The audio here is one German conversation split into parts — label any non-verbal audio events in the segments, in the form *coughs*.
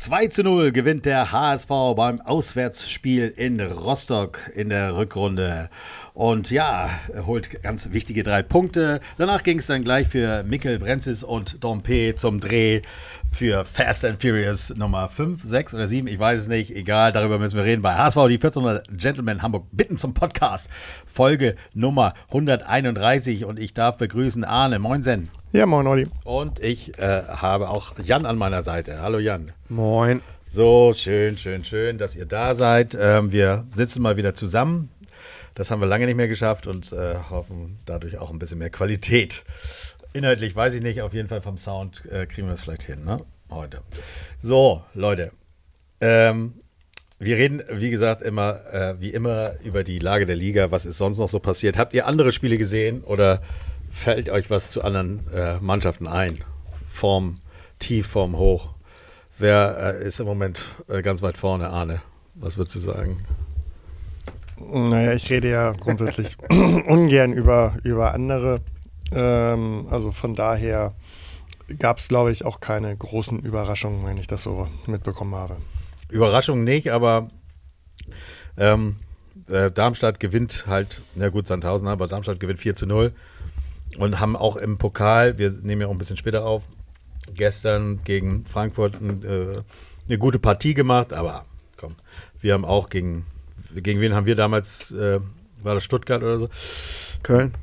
2 zu 0 gewinnt der HSV beim Auswärtsspiel in Rostock in der Rückrunde. Und ja, er holt ganz wichtige drei Punkte. Danach ging es dann gleich für Mikkel Brenzis und Dompe zum Dreh für Fast and Furious Nummer 5, 6 oder 7, ich weiß es nicht, egal, darüber müssen wir reden. Bei HSV, die 1400 Gentlemen Hamburg, bitten zum Podcast, Folge Nummer 131 und ich darf begrüßen Arne, moinsen. Ja, moin Olli. Und ich äh, habe auch Jan an meiner Seite. Hallo Jan. Moin. So, schön, schön, schön, dass ihr da seid. Ähm, wir sitzen mal wieder zusammen. Das haben wir lange nicht mehr geschafft und äh, hoffen dadurch auch ein bisschen mehr Qualität. Inhaltlich weiß ich nicht, auf jeden Fall vom Sound äh, kriegen wir es vielleicht hin, ne? Heute. So, Leute. Ähm, wir reden, wie gesagt, immer, äh, wie immer über die Lage der Liga. Was ist sonst noch so passiert? Habt ihr andere Spiele gesehen oder fällt euch was zu anderen äh, Mannschaften ein? Form tief, Form hoch. Wer äh, ist im Moment äh, ganz weit vorne, Arne? Was würdest du sagen? Naja, ich rede ja grundsätzlich *coughs* ungern über, über andere ähm, also von daher gab es, glaube ich, auch keine großen Überraschungen, wenn ich das so mitbekommen habe. Überraschungen nicht, aber ähm, äh, Darmstadt gewinnt halt, na gut, Sandhausen, aber Darmstadt gewinnt 4 zu 0 und haben auch im Pokal, wir nehmen ja auch ein bisschen später auf, gestern gegen Frankfurt äh, eine gute Partie gemacht, aber komm, wir haben auch gegen, gegen wen haben wir damals, äh, war das Stuttgart oder so? Köln.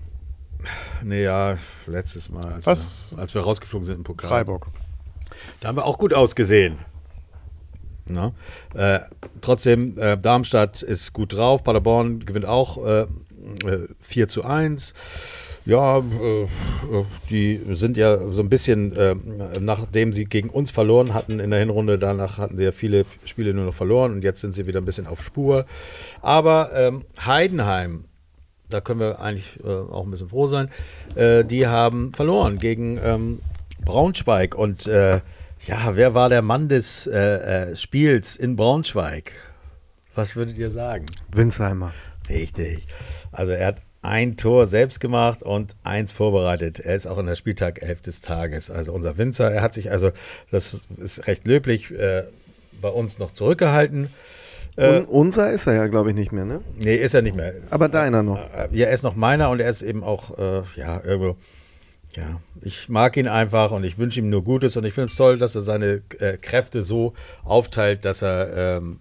Nee, ja, letztes Mal, als, Was? Wir, als wir rausgeflogen sind im Pokal. Freiburg. Da haben wir auch gut ausgesehen. Na? Äh, trotzdem, äh, Darmstadt ist gut drauf. Paderborn gewinnt auch äh, 4 äh, zu 1. Ja, äh, die sind ja so ein bisschen, äh, nachdem sie gegen uns verloren hatten in der Hinrunde, danach hatten sie ja viele Spiele nur noch verloren und jetzt sind sie wieder ein bisschen auf Spur. Aber ähm, Heidenheim da können wir eigentlich äh, auch ein bisschen froh sein, äh, die haben verloren gegen ähm, Braunschweig. Und äh, ja, wer war der Mann des äh, äh, Spiels in Braunschweig? Was würdet ihr sagen? Winsheimer. Richtig. Also er hat ein Tor selbst gemacht und eins vorbereitet. Er ist auch in der Spieltag 11 des Tages. Also unser Winzer, er hat sich also, das ist recht löblich, äh, bei uns noch zurückgehalten. Äh, unser ist er ja, glaube ich, nicht mehr, ne? Nee, ist er nicht mehr. Aber deiner noch. Äh, ja, er ist noch meiner und er ist eben auch, äh, ja, irgendwo. Ja, ich mag ihn einfach und ich wünsche ihm nur Gutes und ich finde es toll, dass er seine äh, Kräfte so aufteilt, dass er ähm,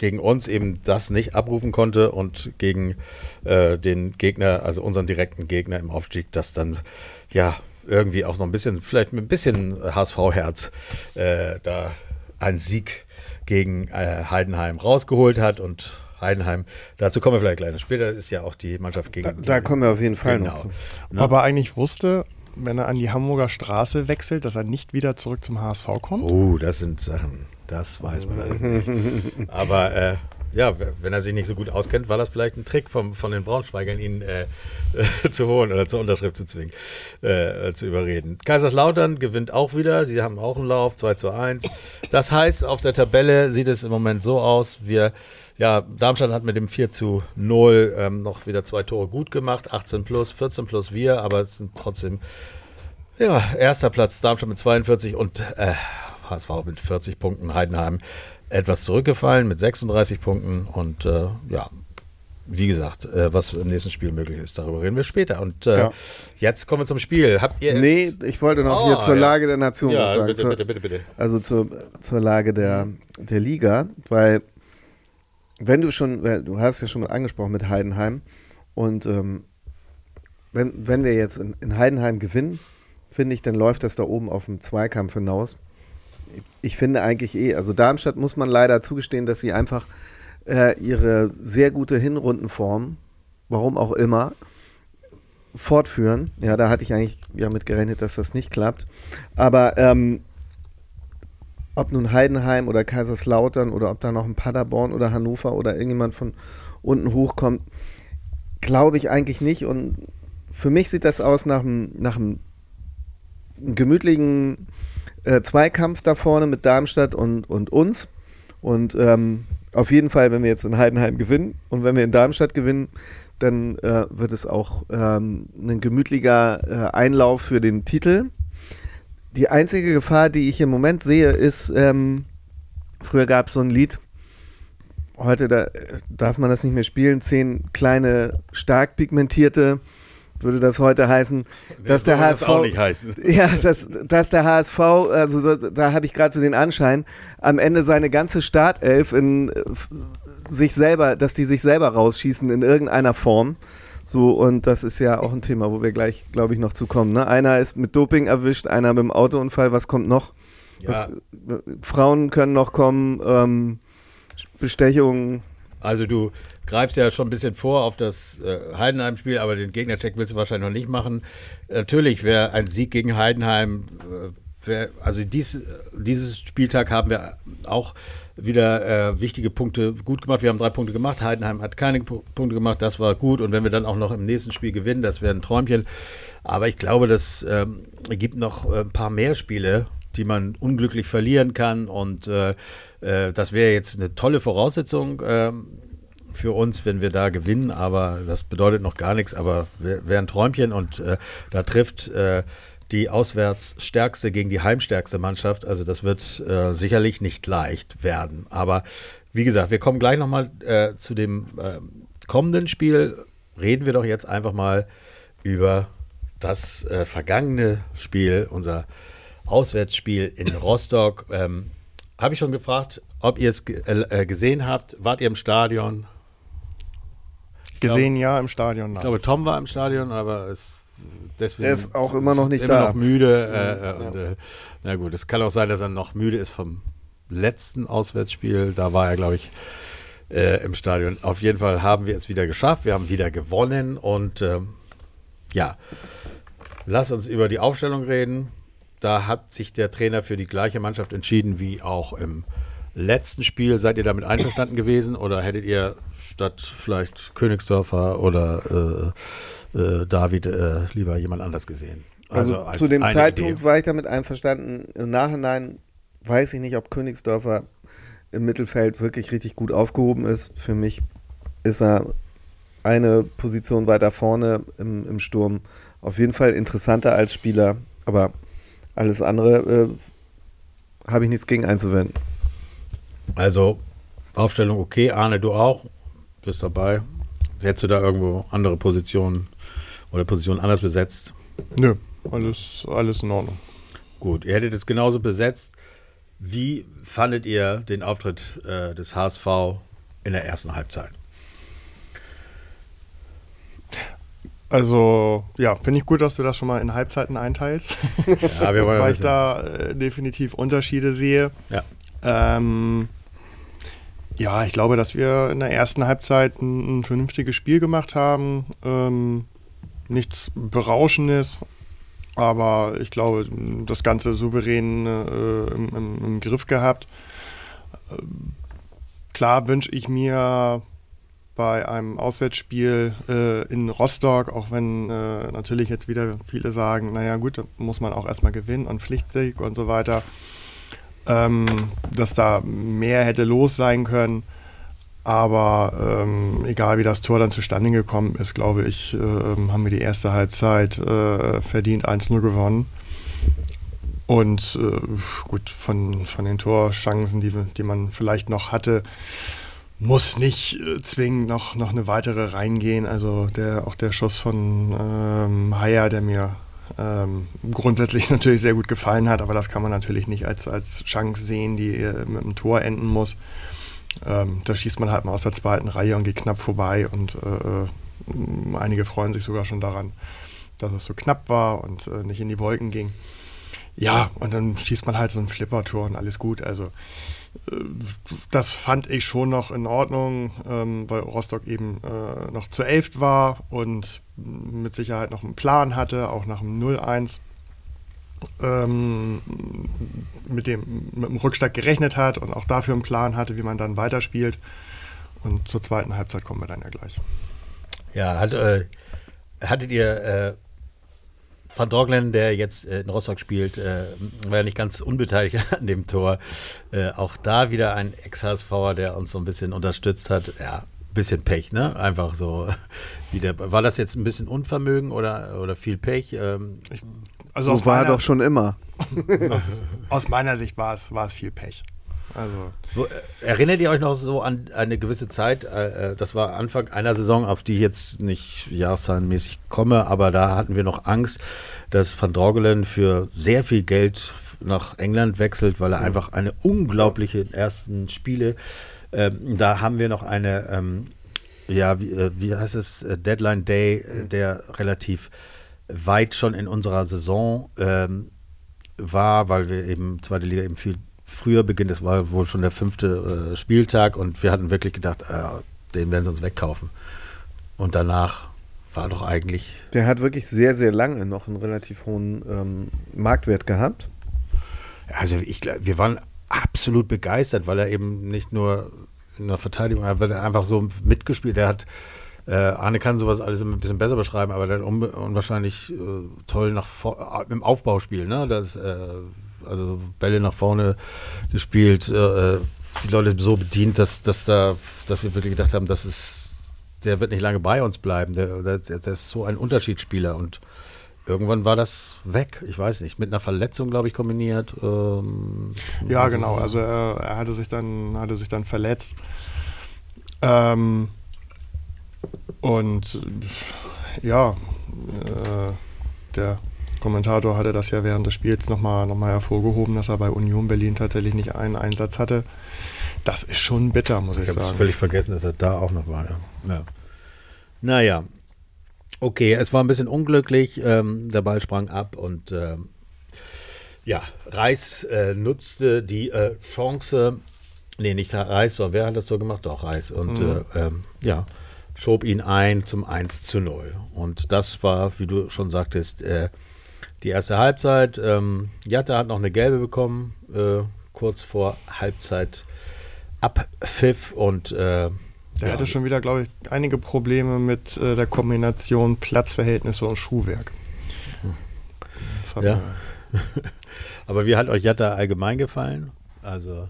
gegen uns eben das nicht abrufen konnte und gegen äh, den Gegner, also unseren direkten Gegner im Aufstieg, das dann ja irgendwie auch noch ein bisschen, vielleicht mit ein bisschen HSV-Herz äh, da ein Sieg gegen äh, Heidenheim rausgeholt hat und Heidenheim, dazu kommen wir vielleicht gleich. Später ist ja auch die Mannschaft gegen. Da, da kommen wir auf jeden Fall genau. noch zu. Ne? Aber eigentlich wusste, wenn er an die Hamburger Straße wechselt, dass er nicht wieder zurück zum HSV kommt? Oh, das sind Sachen, das weiß man alles nicht. *laughs* Aber äh, ja, wenn er sich nicht so gut auskennt, war das vielleicht ein Trick vom, von den Braunschweigern, ihn äh, *laughs* zu holen oder zur Unterschrift zu zwingen, äh, zu überreden. Kaiserslautern gewinnt auch wieder. Sie haben auch einen Lauf, 2 zu 1. Das heißt, auf der Tabelle sieht es im Moment so aus, wir ja, Darmstadt hat mit dem 4 zu 0 ähm, noch wieder zwei Tore gut gemacht. 18 plus, 14 plus wir, aber es sind trotzdem, ja, erster Platz Darmstadt mit 42 und äh, HSV mit 40 Punkten. Heidenheim etwas zurückgefallen mit 36 Punkten und äh, ja, wie gesagt, äh, was im nächsten Spiel möglich ist, darüber reden wir später. Und äh, ja. jetzt kommen wir zum Spiel. Habt ihr Nee, ich wollte noch oh, hier zur ja. Lage der Nation ja, was sagen. Bitte, bitte, bitte, bitte. Also zur, zur Lage der, der Liga, weil wenn du schon, du hast ja schon angesprochen mit Heidenheim und ähm, wenn, wenn wir jetzt in, in Heidenheim gewinnen, finde ich, dann läuft das da oben auf dem Zweikampf hinaus ich finde eigentlich eh, also Darmstadt muss man leider zugestehen, dass sie einfach äh, ihre sehr gute Hinrundenform, warum auch immer, fortführen. Ja, da hatte ich eigentlich ja mit gerechnet, dass das nicht klappt. Aber ähm, ob nun Heidenheim oder Kaiserslautern oder ob da noch ein Paderborn oder Hannover oder irgendjemand von unten hochkommt, glaube ich eigentlich nicht. Und für mich sieht das aus nach einem, nach einem gemütlichen äh, Zweikampf da vorne mit Darmstadt und, und uns. Und ähm, auf jeden Fall, wenn wir jetzt in Heidenheim gewinnen und wenn wir in Darmstadt gewinnen, dann äh, wird es auch ähm, ein gemütlicher äh, Einlauf für den Titel. die einzige Gefahr, die ich im Moment sehe, ist, ähm, früher gab es so ein Lied, heute da, darf man das nicht mehr spielen, zehn kleine, stark pigmentierte, würde das heute heißen, dass der HSV. Das. *laughs* Ja, dass, dass der HSV, also da, da habe ich gerade so den Anschein, am Ende seine ganze Startelf in äh, sich selber, dass die sich selber rausschießen in irgendeiner Form. So, und das ist ja auch ein Thema, wo wir gleich, glaube ich, noch zu kommen. Ne? Einer ist mit Doping erwischt, einer mit dem Autounfall, was kommt noch? Ja. Was, Frauen können noch kommen, ähm, Bestechungen. Also du greifst ja schon ein bisschen vor auf das äh, Heidenheim-Spiel, aber den Gegnercheck willst du wahrscheinlich noch nicht machen. Natürlich wäre ein Sieg gegen Heidenheim, äh, wär, also dies, dieses Spieltag haben wir auch wieder äh, wichtige Punkte gut gemacht. Wir haben drei Punkte gemacht. Heidenheim hat keine P Punkte gemacht. Das war gut. Und wenn wir dann auch noch im nächsten Spiel gewinnen, das wäre ein Träumchen. Aber ich glaube, das ähm, gibt noch äh, ein paar mehr Spiele, die man unglücklich verlieren kann. Und äh, äh das wäre jetzt eine tolle Voraussetzung ähm, für uns, wenn wir da gewinnen. Aber das bedeutet noch gar nichts. Aber wäre wär ein Träumchen. Und äh, da trifft äh, die auswärtsstärkste gegen die heimstärkste Mannschaft. Also das wird äh, sicherlich nicht leicht werden. Aber wie gesagt, wir kommen gleich nochmal äh, zu dem äh, kommenden Spiel. Reden wir doch jetzt einfach mal über das äh, vergangene Spiel, unser Auswärtsspiel in Rostock. Ähm, Habe ich schon gefragt, ob ihr es äh, gesehen habt. Wart ihr im Stadion? Gesehen, ja, im Stadion. Nein. Ich glaube, Tom war im Stadion, aber es deswegen er ist auch immer noch nicht immer da. noch müde. Äh, ja. und, äh, na gut, es kann auch sein, dass er noch müde ist vom letzten Auswärtsspiel. Da war er, glaube ich, äh, im Stadion. Auf jeden Fall haben wir es wieder geschafft. Wir haben wieder gewonnen und ähm, ja, lass uns über die Aufstellung reden. Da hat sich der Trainer für die gleiche Mannschaft entschieden wie auch im letzten Spiel. Seid ihr damit einverstanden gewesen oder hättet ihr statt vielleicht Königsdörfer oder äh, äh, David äh, lieber jemand anders gesehen. Also, also als zu dem Zeitpunkt Idee. war ich damit einverstanden. Im Nachhinein weiß ich nicht, ob Königsdörfer im Mittelfeld wirklich richtig gut aufgehoben ist. Für mich ist er eine Position weiter vorne im, im Sturm auf jeden Fall interessanter als Spieler, aber alles andere äh, habe ich nichts gegen einzuwenden. Also Aufstellung okay, Arne, du auch, bist dabei. Hättest du da irgendwo andere Positionen oder Position anders besetzt? Nö, alles, alles in Ordnung. Gut, ihr hättet es genauso besetzt. Wie fandet ihr den Auftritt äh, des HSV in der ersten Halbzeit? Also, ja, finde ich gut, dass du das schon mal in Halbzeiten einteilst. Ja, wir wollen *laughs* Weil ich da äh, definitiv Unterschiede sehe. Ja. Ähm, ja, ich glaube, dass wir in der ersten Halbzeit ein, ein vernünftiges Spiel gemacht haben. Ähm, nichts Berauschendes, aber ich glaube, das Ganze souverän äh, im, im, im, Griff gehabt. Äh, klar wünsche ich mir bei einem Auswärtsspiel äh, in Rostock, auch wenn äh, natürlich jetzt wieder viele sagen, naja gut, da muss man auch erstmal gewinnen und Pflichtsieg und so weiter, ähm, dass da mehr hätte los sein können. Aber ähm, egal wie das Tor dann zustande gekommen ist, glaube ich, äh, haben wir die erste Halbzeit äh, verdient 1-0 gewonnen. Und äh, gut, von, von den Torchancen, die, die man vielleicht noch hatte, muss nicht äh, zwingend noch, noch eine weitere reingehen. Also der, auch der Schuss von ähm, Haier, der mir ähm, grundsätzlich *laughs* natürlich sehr gut gefallen hat, aber das kann man natürlich nicht als, als Chance sehen, die äh, mit einem Tor enden muss. Ähm, da schießt man halt mal aus der zweiten Reihe und geht knapp vorbei und äh, äh, einige freuen sich sogar schon daran, dass es so knapp war und äh, nicht in die Wolken ging. Ja, und dann schießt man halt so ein Flippertor und alles gut. Also das fand ich schon noch in Ordnung, ähm, weil Rostock eben äh, noch zu elf war und mit Sicherheit noch einen Plan hatte, auch nach dem 0-1 ähm, mit, dem, mit dem Rückschlag gerechnet hat und auch dafür einen Plan hatte, wie man dann weiterspielt. Und zur zweiten Halbzeit kommen wir dann ja gleich. Ja, hat, äh, hattet ihr äh, Van Droglen, der jetzt äh, in Rostock spielt, äh, war ja nicht ganz unbeteiligt *laughs* an dem Tor. Äh, auch da wieder ein Ex-HSVer, der uns so ein bisschen unterstützt hat. Ja, bisschen Pech, ne? Einfach so. *laughs* Wie der, war das jetzt ein bisschen Unvermögen oder, oder viel Pech? Ähm, ich Also so war meiner, doch schon immer. *laughs* aus, aus, meiner Sicht war es, war es viel Pech. Also. Wo, äh, erinnert ihr euch noch so an eine gewisse Zeit? Äh, äh, das war Anfang einer Saison, auf die ich jetzt nicht jahreszahlenmäßig komme, aber da hatten wir noch Angst, dass Van Drogelen für sehr viel Geld nach England wechselt, weil er mhm. einfach eine unglaubliche ersten Spiele. Ähm, da haben wir noch eine, ähm, ja, wie, äh, wie, heißt es, Deadline Day, mhm. der relativ weit schon in unserer Saison ähm, war, weil wir eben zweite Liga eben viel früher beginnt. Es war wohl schon der fünfte äh, Spieltag und wir hatten wirklich gedacht, äh, den werden sie uns wegkaufen. Und danach war doch eigentlich. Der hat wirklich sehr, sehr lange noch einen relativ hohen ähm, Marktwert gehabt. Also ich wir waren absolut begeistert, weil er eben nicht nur in der Verteidigung, er wird einfach so mitgespielt. Er hat äh, Arne kann sowas alles ein bisschen besser beschreiben, aber hat unwahrscheinlich äh, toll nach im Aufbauspiel, ne? Das äh, also Bälle nach vorne gespielt, äh, äh, die Leute so bedient, dass, dass, da, dass wir wirklich gedacht haben, das ist, der wird nicht lange bei uns bleiben. Der, der, der ist so ein Unterschiedsspieler und irgendwann war das weg. Ich weiß nicht, mit einer Verletzung, glaube ich, kombiniert. Ähm, ja, genau. Also er, er, hatte sich dann, hatte sich dann verletzt. Ähm, und ja, äh, der Kommentator hatte das ja während des Spiels nochmal noch mal hervorgehoben, dass er bei Union Berlin tatsächlich nicht einen Einsatz hatte. Das ist schon bitter, muss ich, ich sagen. Ich habe völlig vergessen, dass er da auch noch war. Ja. ja. Naja, okay, es war ein bisschen unglücklich. Ähm, der Ball sprang ab und ähm, ja, Reis äh, nutzte die äh, Chance. Nee, nicht Reis, sondern wer hat das so gemacht? Doch, Reis. Und mhm. äh, ähm, ja, schob ihn ein zum 1 zu 0. Und das war, wie du schon sagtest, äh, die erste Halbzeit. Ähm, Jatta hat noch eine gelbe bekommen, äh, kurz vor Halbzeit Abpfiff und äh, der ja. hatte schon wieder, glaube ich, einige Probleme mit äh, der Kombination Platzverhältnisse und Schuhwerk. Ja. *laughs* Aber wie hat euch Jatta allgemein gefallen? Also.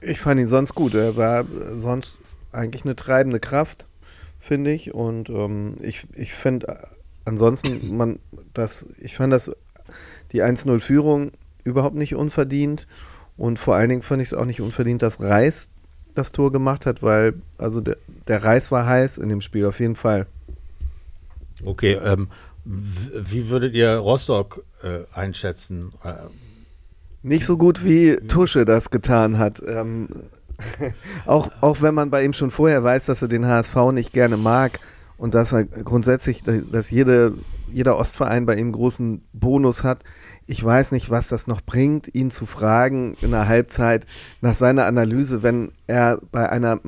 Ich fand ihn sonst gut. Er war sonst eigentlich eine treibende Kraft, finde ich. Und ähm, ich, ich finde ansonsten, man, das, ich fand das, die 1-0-Führung überhaupt nicht unverdient. Und vor allen Dingen fand ich es auch nicht unverdient, dass Reis das Tor gemacht hat, weil also der, der Reis war heiß in dem Spiel, auf jeden Fall. Okay, ähm, wie würdet ihr Rostock äh, einschätzen? Äh, nicht so gut wie Tusche das getan hat. Ähm, *laughs* auch, auch wenn man bei ihm schon vorher weiß, dass er den HSV nicht gerne mag, und dass er grundsätzlich, dass jede, jeder Ostverein bei ihm großen Bonus hat. Ich weiß nicht, was das noch bringt, ihn zu fragen in der Halbzeit nach seiner Analyse, wenn er bei einer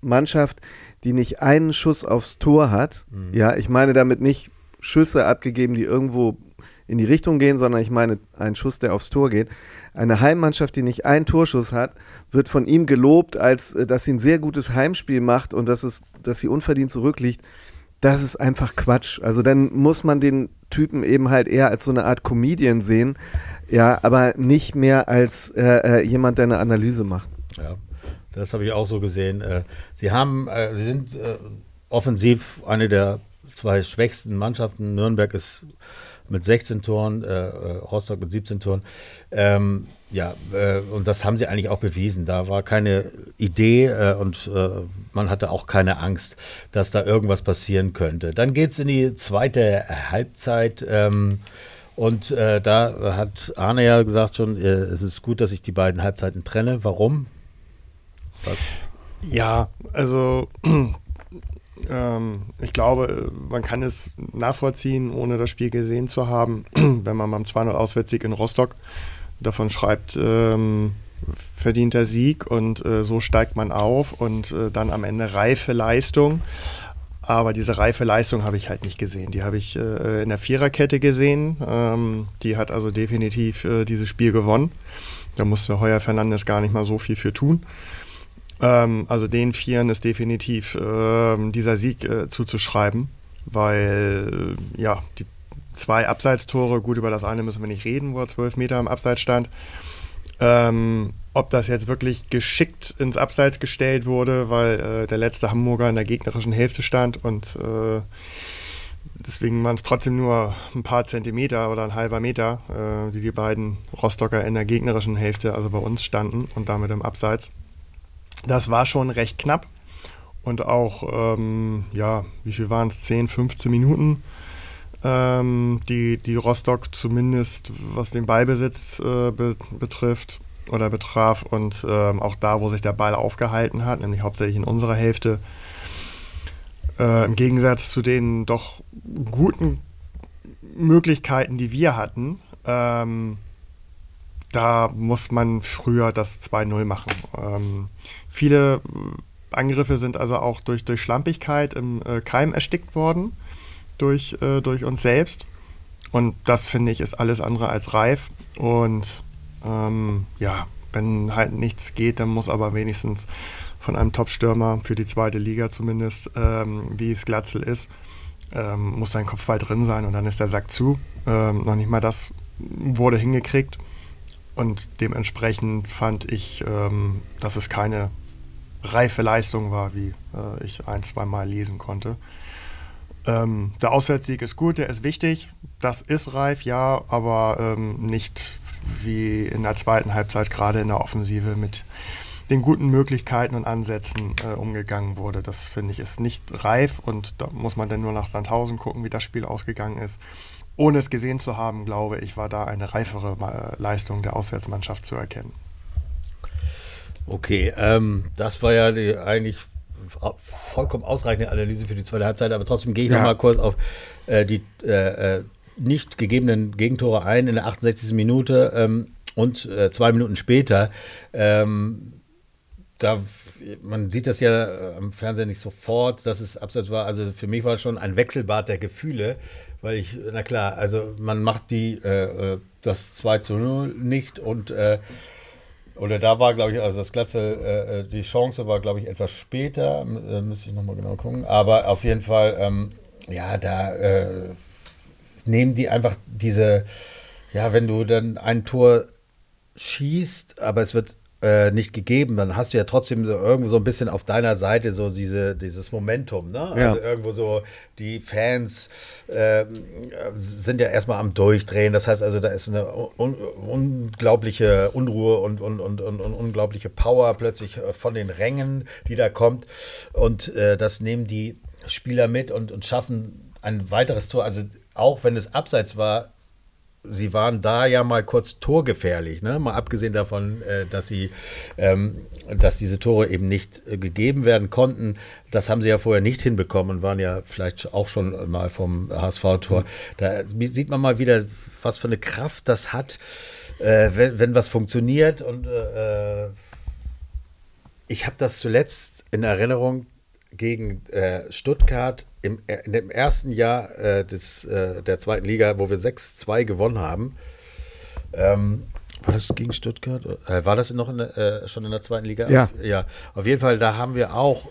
Mannschaft, die nicht einen Schuss aufs Tor hat, mhm. ja, ich meine damit nicht Schüsse abgegeben, die irgendwo in die Richtung gehen, sondern ich meine einen Schuss, der aufs Tor geht. Eine Heimmannschaft, die nicht einen Torschuss hat, wird von ihm gelobt, als äh, dass sie ein sehr gutes Heimspiel macht und dass, es, dass sie unverdient zurückliegt das ist einfach Quatsch. Also dann muss man den Typen eben halt eher als so eine Art Comedian sehen, ja, aber nicht mehr als äh, äh, jemand, der eine Analyse macht. Ja, das habe ich auch so gesehen. Äh, sie haben, äh, sie sind äh, offensiv eine der zwei schwächsten Mannschaften. Nürnberg ist mit 16 Toren, äh, Rostock mit 17 Toren. Ähm, ja, äh, und das haben sie eigentlich auch bewiesen. Da war keine Idee äh, und äh, man hatte auch keine Angst, dass da irgendwas passieren könnte. Dann geht es in die zweite Halbzeit. Ähm, und äh, da hat Arne ja gesagt schon, äh, es ist gut, dass ich die beiden Halbzeiten trenne. Warum? Was? Ja, also *clears throat* ähm, ich glaube, man kann es nachvollziehen, ohne das Spiel gesehen zu haben, *clears throat* wenn man beim 2-0 Auswärtssieg in Rostock davon schreibt, ähm, verdienter Sieg und äh, so steigt man auf und äh, dann am Ende reife Leistung. Aber diese reife Leistung habe ich halt nicht gesehen. Die habe ich äh, in der Viererkette gesehen. Ähm, die hat also definitiv äh, dieses Spiel gewonnen. Da musste Heuer Fernandes gar nicht mal so viel für tun. Ähm, also den Vieren ist definitiv ähm, dieser Sieg äh, zuzuschreiben, weil äh, ja, die zwei Abseitstore, gut, über das eine müssen wir nicht reden, wo er zwölf Meter im Abseits stand. Ähm, ob das jetzt wirklich geschickt ins Abseits gestellt wurde, weil äh, der letzte Hamburger in der gegnerischen Hälfte stand und äh, deswegen waren es trotzdem nur ein paar Zentimeter oder ein halber Meter, äh, die die beiden Rostocker in der gegnerischen Hälfte, also bei uns standen und damit im Abseits. Das war schon recht knapp und auch, ähm, ja, wie viel waren es? 10, 15 Minuten, ähm, die, die Rostock zumindest, was den Ballbesitz äh, be betrifft oder betraf und ähm, auch da, wo sich der Ball aufgehalten hat, nämlich hauptsächlich in unserer Hälfte, äh, im Gegensatz zu den doch guten Möglichkeiten, die wir hatten, ähm, da muss man früher das 2-0 machen. Ähm, viele Angriffe sind also auch durch, durch Schlampigkeit im äh, Keim erstickt worden, durch, äh, durch uns selbst. Und das finde ich ist alles andere als reif. Und ähm, ja, wenn halt nichts geht, dann muss aber wenigstens von einem Top-Stürmer für die zweite Liga zumindest, ähm, wie es Glatzel ist, ähm, muss sein Kopfball drin sein und dann ist der Sack zu. Ähm, noch nicht mal das wurde hingekriegt. Und dementsprechend fand ich, ähm, dass es keine reife Leistung war, wie äh, ich ein, zwei Mal lesen konnte. Ähm, der Auswärtssieg ist gut, der ist wichtig. Das ist reif, ja, aber ähm, nicht wie in der zweiten Halbzeit, gerade in der Offensive mit den guten Möglichkeiten und Ansätzen äh, umgegangen wurde. Das finde ich ist nicht reif und da muss man dann nur nach Sandhausen gucken, wie das Spiel ausgegangen ist. Ohne es gesehen zu haben, glaube ich, war da eine reifere Leistung der Auswärtsmannschaft zu erkennen. Okay, ähm, das war ja die eigentlich vollkommen ausreichende Analyse für die zweite Halbzeit, aber trotzdem gehe ich ja. noch mal kurz auf äh, die äh, äh nicht gegebenen Gegentore ein in der 68. Minute ähm, und äh, zwei Minuten später. Ähm, da, man sieht das ja äh, am Fernsehen nicht sofort, dass es abseits war. Also für mich war es schon ein Wechselbad der Gefühle, weil ich, na klar, also man macht die, äh, das 2 zu 0 nicht und äh, oder da war, glaube ich, also das Glatze, äh, äh, die Chance war, glaube ich, etwas später, äh, müsste ich nochmal genau gucken. Aber auf jeden Fall, ähm, ja, da äh, nehmen die einfach diese, ja, wenn du dann ein Tor schießt, aber es wird äh, nicht gegeben, dann hast du ja trotzdem so irgendwo so ein bisschen auf deiner Seite so diese, dieses Momentum. Ne? Ja. Also irgendwo so die Fans äh, sind ja erstmal am Durchdrehen. Das heißt also, da ist eine un unglaubliche Unruhe und, und, und, und, unglaubliche Power plötzlich äh, von den Rängen, die da kommt. Und äh, das nehmen die Spieler mit und, und schaffen ein weiteres Tor. Also auch wenn es abseits war, sie waren da ja mal kurz torgefährlich, ne? mal abgesehen davon, äh, dass sie, ähm, dass diese Tore eben nicht äh, gegeben werden konnten. Das haben sie ja vorher nicht hinbekommen und waren ja vielleicht auch schon mal vom HSV-Tor. Da sieht man mal wieder, was für eine Kraft das hat, äh, wenn, wenn, was funktioniert. Und äh, ich habe das zuletzt in Erinnerung gegen äh, Stuttgart im, äh, in dem ersten Jahr äh, des, äh, der zweiten Liga, wo wir 6-2 gewonnen haben. Ähm, war das gegen Stuttgart? Äh, war das noch in der, äh, schon in der zweiten Liga? Ja. ja. Auf jeden Fall, da haben wir auch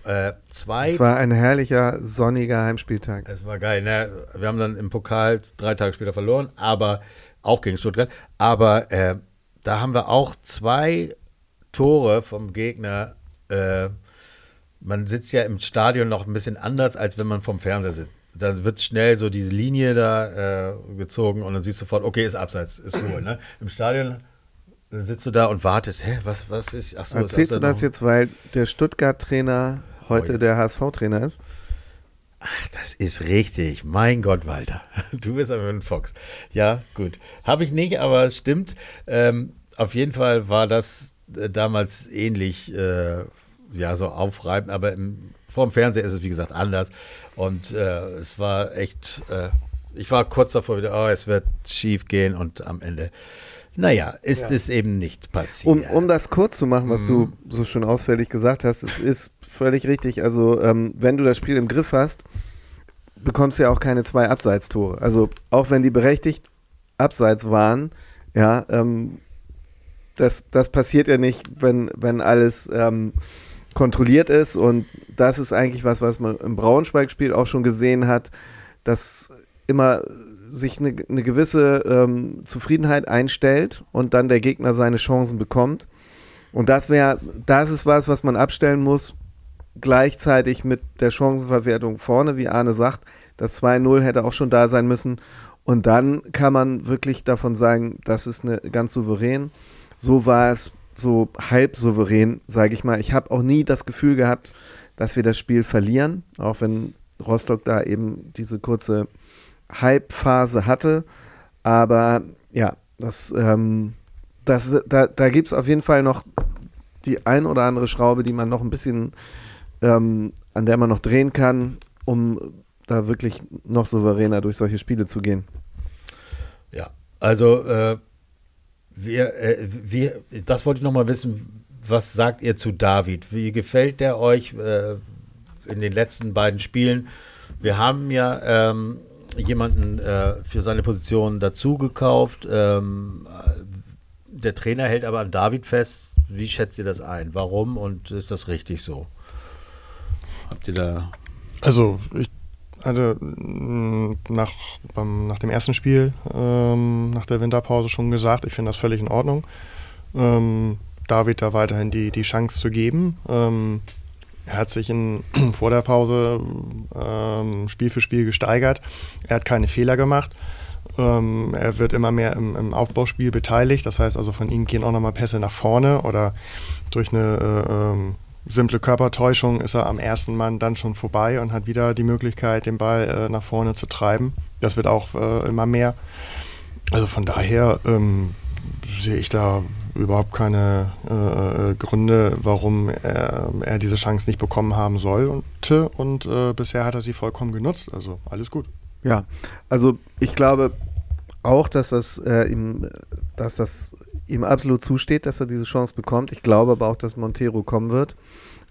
zwei. Es war ein herrlicher, sonniger Heimspieltag. Es war geil. Ne? Wir haben dann im Pokal drei Tage später verloren, aber auch gegen Stuttgart. Aber da haben wir auch zwei Tore vom Gegner man sitzt ja im Stadion noch ein bisschen anders, als wenn man vom Fernseher sitzt. Dann wird schnell so diese Linie da äh, gezogen und dann siehst du sofort, okay, ist abseits, ist *clears throat* Ruhe. Ne? Im Stadion sitzt du da und wartest, hä, was, was ist, achso, Erzählst ist du das noch? jetzt, weil der Stuttgart-Trainer heute oh, der HSV-Trainer ist? Ach, das ist richtig. Mein Gott, Walter. *laughs* Du bist aber ein Fox. Ja, gut. Habe ich nicht, aber es stimmt. Ähm, auf jeden Fall war das äh, damals ähnlich. Äh, ja, so aufreiben, aber im, vor dem Fernseher ist es, wie gesagt, anders. Und äh, es war echt, äh, ich war kurz davor wieder, oh, es wird schief gehen und am Ende, naja, ist ja. es eben nicht passiert. Um, um das kurz zu machen, was mhm. du so schön ausführlich gesagt hast, es ist völlig richtig. Also, ähm, wenn du das Spiel im Griff hast, bekommst du ja auch keine zwei Abseitstore. Also, auch wenn die berechtigt abseits waren, ja, ähm, das, das passiert ja nicht, wenn, wenn alles ähm, kontrolliert ist. Und das ist eigentlich was, was man im Braunschweig-Spiel auch schon gesehen hat, dass immer sich eine, eine gewisse ähm, Zufriedenheit einstellt und dann der Gegner seine Chancen bekommt. Und das wäre, das ist was, was man abstellen muss, gleichzeitig mit der Chancenverwertung vorne, wie Arne sagt, Das 2-0 hätte auch schon da sein müssen. Und dann kann man wirklich davon sagen, das ist eine, ganz souverän. So war es so halb souverän, sage ich mal. Ich habe auch nie das Gefühl gehabt, dass wir das Spiel verlieren, auch wenn Rostock da eben diese kurze Halbphase hatte. Aber ja, das, ähm, das, da, da gibt es auf jeden Fall noch die ein oder andere Schraube, die man noch ein bisschen, ähm, an der man noch drehen kann, um da wirklich noch souveräner durch solche Spiele zu gehen. Ja, also äh, wir, äh, wir, das wollte ich noch mal wissen. Was sagt ihr zu David? Wie gefällt der euch äh, in den letzten beiden Spielen? Wir haben ja ähm, jemanden äh, für seine Position dazu gekauft. Ähm, der Trainer hält aber an David fest. Wie schätzt ihr das ein? Warum und ist das richtig so? Habt ihr da. Also, ich hatte mm, nach, beim, nach dem ersten Spiel, ähm, nach der Winterpause schon gesagt, ich finde das völlig in Ordnung. Ähm, David da weiterhin die, die Chance zu geben. Ähm, er hat sich in, *clears throat* vor der Pause ähm, Spiel für Spiel gesteigert. Er hat keine Fehler gemacht. Ähm, er wird immer mehr im, im, Aufbauspiel beteiligt. Das heißt also, von ihm gehen auch nochmal Pässe nach vorne oder durch eine äh, ähm, simple Körpertäuschung ist er am ersten Mann dann schon vorbei und hat wieder die Möglichkeit, den Ball äh, nach vorne zu treiben. Das wird auch äh, immer mehr. Also von daher ähm, sehe ich da überhaupt keine äh, äh, Gründe, warum er, er, diese Chance nicht bekommen haben sollte. Und äh, bisher hat er sie vollkommen genutzt. Also alles gut. Ja, also ich glaube auch, dass das, äh, ihm, dass das ihm absolut zusteht, dass er diese Chance bekommt. Ich glaube aber auch, dass Montero kommen wird.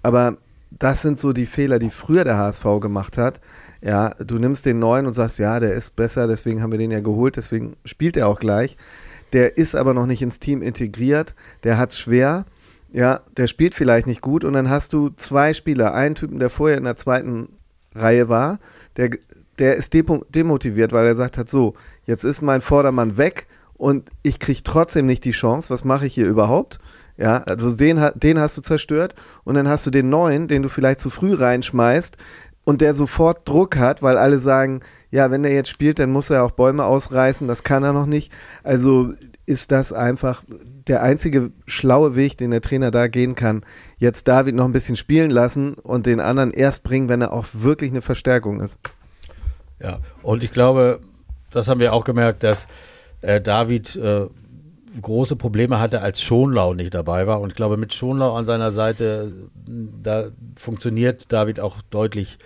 Aber das sind so die Fehler, die früher der HSV gemacht hat. Ja, du nimmst den neuen und sagst, ja, der ist besser, deswegen haben wir den ja geholt, deswegen spielt er auch gleich der ist aber noch nicht ins Team integriert, der hat es schwer, ja, der spielt vielleicht nicht gut und dann hast du zwei Spieler, einen Typen, der vorher in der zweiten Reihe war, der, der ist demotiviert, weil er sagt hat, so, jetzt ist mein Vordermann weg und ich kriege trotzdem nicht die Chance, was mache ich hier überhaupt? Ja, also den, den hast du zerstört und dann hast du den neuen, den du vielleicht zu früh reinschmeißt und der sofort Druck hat, weil alle sagen, ja, wenn er jetzt spielt, dann muss er auch Bäume ausreißen, das kann er noch nicht. Also ist das einfach der einzige schlaue Weg, den der Trainer da gehen kann. Jetzt David noch ein bisschen spielen lassen und den anderen erst bringen, wenn er auch wirklich eine Verstärkung ist. Ja, und ich glaube, das haben wir auch gemerkt, dass äh, David äh, große Probleme hatte, als Schonlau nicht dabei war. Und ich glaube, mit Schonlau an seiner Seite, da funktioniert David auch deutlich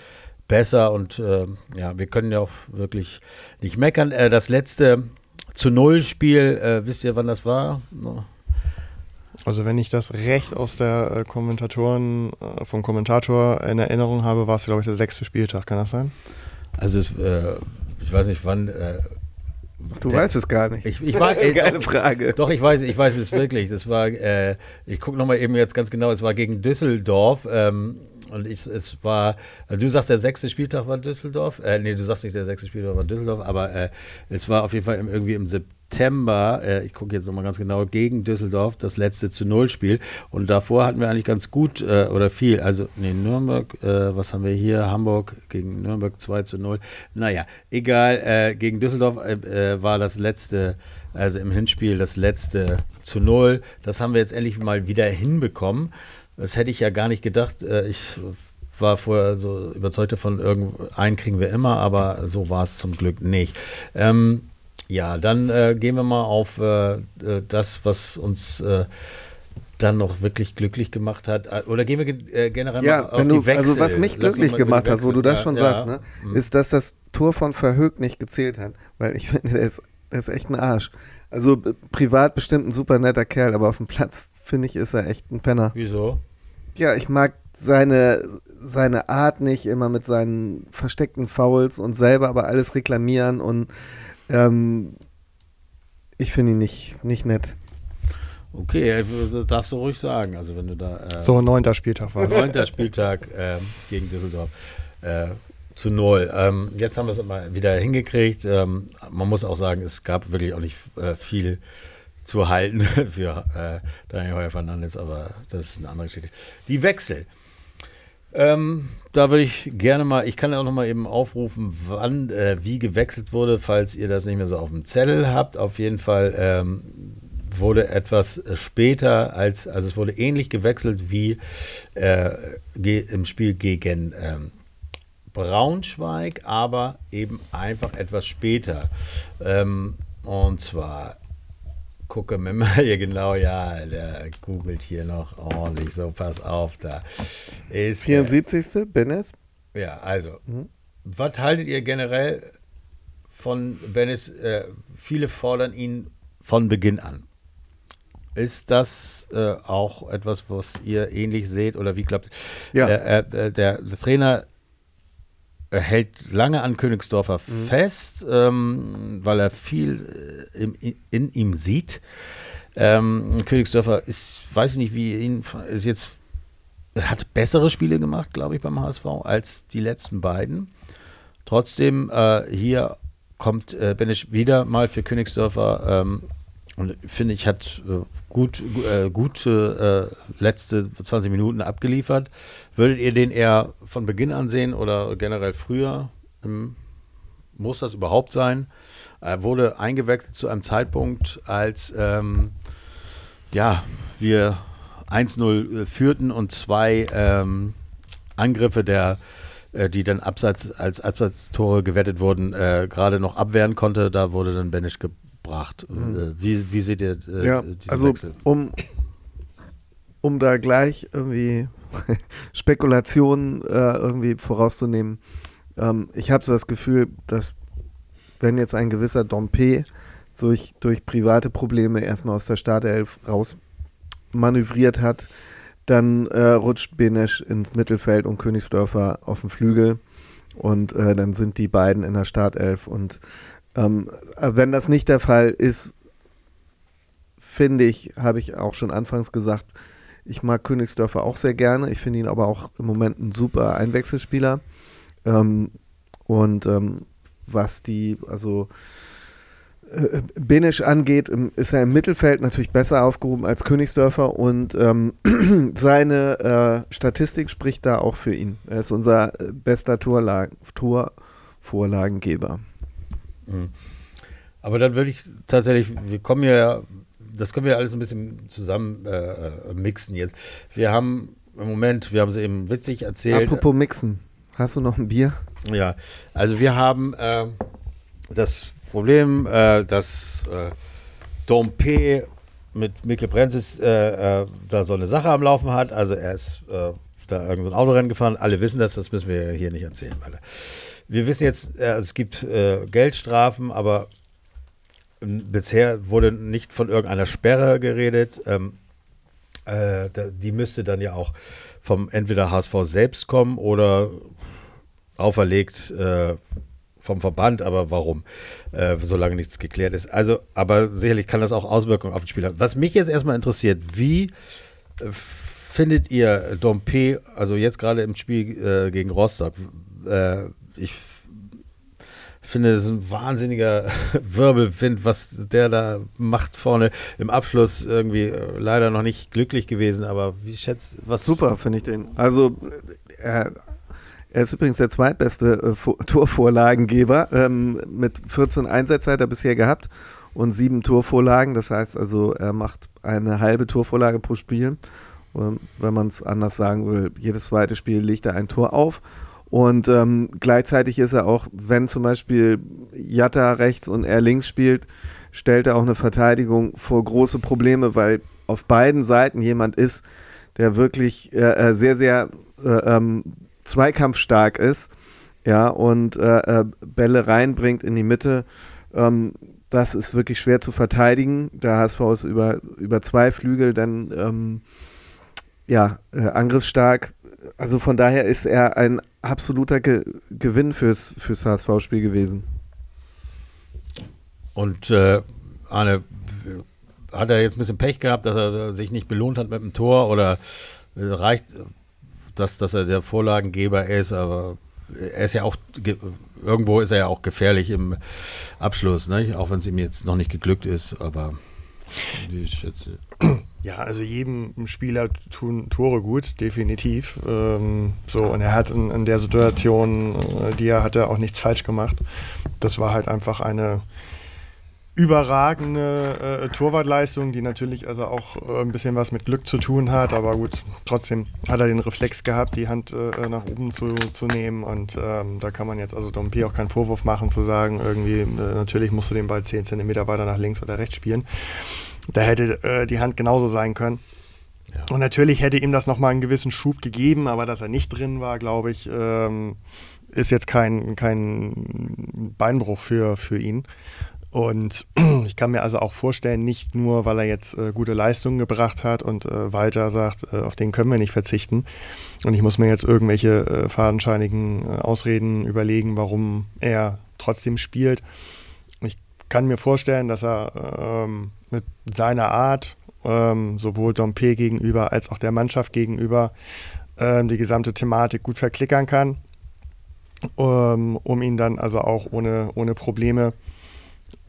besser und äh, ja, wir können ja auch wirklich nicht meckern. Äh, das letzte zu Null Spiel, äh, wisst ihr, wann das war? No. Also wenn ich das recht aus der äh, Kommentatoren, vom Kommentator in Erinnerung habe, war es, glaube ich, der sechste Spieltag, kann das sein? Also äh, ich weiß nicht, wann Du der, weißt es gar nicht. Ich, ich war, *laughs* äh, Geile Frage. Doch, ich weiß, ich weiß es wirklich. Das war, äh, ich gucke nochmal eben jetzt ganz genau, es war gegen Düsseldorf. Ähm, und ich, es war, also du sagst, der sechste Spieltag war Düsseldorf. Äh, nee, du sagst nicht, der sechste Spieltag war Düsseldorf, aber äh, es war auf jeden Fall irgendwie im September, äh, ich gucke jetzt nochmal ganz genau, gegen Düsseldorf, das letzte zu Null-Spiel. Und davor hatten wir eigentlich ganz gut äh, oder viel. Also, nee, Nürnberg, äh, was haben wir hier? Hamburg gegen Nürnberg 2 zu 0. Naja, egal, äh, gegen Düsseldorf war das letzte also im Hinspiel das letzte zu null. Das haben wir jetzt endlich mal wieder hinbekommen. Das hätte ich ja gar nicht gedacht. Äh, ich war vorher so überzeugt davon, irgendeinen kriegen wir immer, aber so war es zum Glück nicht. Ähm, ja, dann äh, gehen wir mal auf äh, äh das, was uns äh, dann noch wirklich glücklich gemacht hat. Äh, oder gehen wir äh, generell ja, mal auf du, die Wechsel. Also was mich glücklich gemacht hat, wo du das schon ja, sagst, ne, ja. ist, dass das Tor von Verhögt nicht gezählt hat. Weil ich *laughs* finde, der ist, der ist echt ein Arsch. Also privat bestimmt ein super netter Kerl, aber auf dem Platz, finde ich, ist er echt ein Penner. Wieso? ja, ich mag seine, seine Art nicht, immer mit seinen versteckten Fouls und selber aber alles reklamieren und ähm, ich finde ihn nicht, nicht nett. Okay, das darfst du ruhig sagen. Also wenn du da äh, so neunter Spieltag war. Neunter Spieltag äh, gegen Düsseldorf äh, zu null. Ähm, jetzt haben wir es immer wieder hingekriegt. Ähm, man muss auch sagen, es gab wirklich auch nicht äh, viel zu halten *laughs* für äh, Daniel Heuer Fernandes, aber das ist eine andere Geschichte. Die Wechsel. Ähm, da würde ich gerne mal, ich kann ja auch noch mal eben aufrufen, wann, äh, wie gewechselt wurde, falls ihr das nicht mehr so auf dem Zettel habt. Auf jeden Fall ähm, wurde etwas später als, also es wurde ähnlich gewechselt wie äh, im Spiel gegen ähm, Braunschweig, aber eben einfach etwas später. Ähm, und zwar gucke mir mal hier genau, ja, der googelt hier noch ordentlich, so pass auf, da ist. 74. Äh, Bennis? Ja, also, mhm. was haltet ihr generell von Bennis? Äh, viele fordern ihn von Beginn an. Ist das äh, auch etwas, was ihr ähnlich seht oder wie klappt? Ja. Äh, äh der, der Trainer hält lange an Königsdorfer mhm. fest, ähm, weil er viel äh, in, in, ihm sieht. Ähm, Königsdorfer ist, weiß ich nicht, wie ihn ist jetzt, hat bessere Spiele gemacht, glaube ich, beim HSV als die letzten beiden. Trotzdem, äh, hier kommt äh, Benisch wieder mal für Königsdörfer ähm, und finde ich, hat äh, gut, äh, gute äh, letzte 20 Minuten abgeliefert. Würdet ihr den eher von Beginn an sehen oder generell früher? Ähm, muss das überhaupt sein? Er wurde eingewechselt zu einem Zeitpunkt, als ähm, ja, wir 1-0 äh, führten und zwei ähm, Angriffe der äh, die dann abseits, als Abseitstore gewettet wurden, äh, gerade noch abwehren konnte. Da wurde dann Benisch ge gebracht. Mhm. Wie, wie seht ihr äh, ja, diesen also, Wechsel? Um, um da gleich irgendwie *laughs* Spekulationen äh, irgendwie vorauszunehmen, ähm, ich habe so das Gefühl, dass wenn jetzt ein gewisser Dompe durch, durch private Probleme erstmal aus der Startelf raus manövriert hat, dann äh, rutscht Benesch ins Mittelfeld und Königsdörfer auf den Flügel und äh, dann sind die beiden in der Startelf und ähm, wenn das nicht der Fall ist, finde ich, habe ich auch schon anfangs gesagt, ich mag Königsdörfer auch sehr gerne. Ich finde ihn aber auch im Moment ein super Einwechselspieler. Ähm, und ähm, was die, also äh, Benisch angeht, ist er im Mittelfeld natürlich besser aufgehoben als Königsdörfer und ähm, *clears throat* seine äh, Statistik spricht da auch für ihn. Er ist unser äh, bester Torlagen, Torvorlagengeber. Mhm. Aber dann würde ich tatsächlich, wir kommen ja, das können wir alles ein bisschen zusammen äh, äh, mixen jetzt. Wir haben im Moment, wir haben es eben witzig erzählt. Apropos mixen, hast du noch ein Bier? Ja, also wir haben äh, das Problem, äh, dass äh, Dompe mit Mikkel Brenzis äh, äh, da so eine Sache am Laufen hat. Also er ist äh, da irgendein so Autorennen gefahren. Alle wissen das, das müssen wir hier nicht erzählen. Weil wir wissen jetzt, äh, es gibt äh, Geldstrafen, aber bisher wurde nicht von irgendeiner Sperre geredet. Ähm, äh, die müsste dann ja auch vom entweder HSV selbst kommen oder auferlegt äh, vom Verband, aber warum? Äh, solange nichts geklärt ist. Also, aber sicherlich kann das auch Auswirkungen auf den Spieler haben. Was mich jetzt erstmal interessiert, wie äh, findet ihr Dompe, also jetzt gerade im Spiel gegen Rostock, ich finde, das ist ein wahnsinniger *laughs* Wirbelwind, was der da macht vorne. Im Abschluss irgendwie äh, leider noch nicht glücklich gewesen, aber wie schätzt was? Super, finde ich den. Also, er, er, ist übrigens der zweitbeste äh, *laughs* Torvorlagengeber. Ähm, mit 14 Einsätzen hat er bisher gehabt und sieben Torvorlagen. Das heißt also, er macht eine halbe Torvorlage pro Spiel. Und wenn man es anders sagen will, jedes zweite Spiel legt er ein Tor auf. Und ähm, gleichzeitig ist er auch, wenn zum Beispiel Jatta rechts und er links spielt, stellt er auch eine Verteidigung vor große Probleme, weil auf beiden Seiten jemand ist, der wirklich äh, äh sehr, sehr äh, ähm, zweikampfstark ist, ja, und äh, äh, Bälle reinbringt in die Mitte. Ähm, das ist wirklich schwer zu verteidigen. Der HSV ist über, über zwei Flügel dann ähm, ja, äh, angriffsstark. Also von daher ist er ein absoluter Ge Gewinn fürs, fürs HSV-Spiel gewesen. Und äh, Arne, hat er jetzt ein bisschen Pech gehabt, dass er sich nicht belohnt hat mit dem Tor oder äh, reicht das, dass er der Vorlagengeber ist, aber er ist ja auch, irgendwo ist er ja auch gefährlich im Abschluss, ne? auch wenn es ihm jetzt noch nicht geglückt ist, aber ich schätze. Ja, also jedem Spieler tun Tore gut, definitiv. Ähm, so, und er hat in, in der Situation, äh, die er hatte, auch nichts falsch gemacht. Das war halt einfach eine überragende äh, Torwartleistung, die natürlich also auch äh, ein bisschen was mit Glück zu tun hat, aber gut, trotzdem hat er den Reflex gehabt, die Hand äh, nach oben zu, zu nehmen und ähm, da kann man jetzt also Dompi auch keinen Vorwurf machen, zu sagen, irgendwie, äh, natürlich musst du den Ball 10 cm weiter nach links oder rechts spielen. Da hätte äh, die Hand genauso sein können. Ja. Und natürlich hätte ihm das nochmal einen gewissen Schub gegeben, aber dass er nicht drin war, glaube ich, ähm, ist jetzt kein, kein Beinbruch für, für ihn. Und *clears throat* ich kann mir also auch vorstellen, nicht nur, weil er jetzt äh, gute Leistungen gebracht hat und äh, Walter sagt, äh, auf den können wir nicht verzichten. Und ich muss mir jetzt irgendwelche äh, fadenscheinigen äh, Ausreden überlegen, warum er trotzdem spielt. Ich kann mir vorstellen, dass er ähm, mit seiner Art, ähm, sowohl Dompe gegenüber als auch der Mannschaft gegenüber, ähm, die gesamte Thematik gut verklickern kann, ähm, um ihn dann also auch ohne, ohne Probleme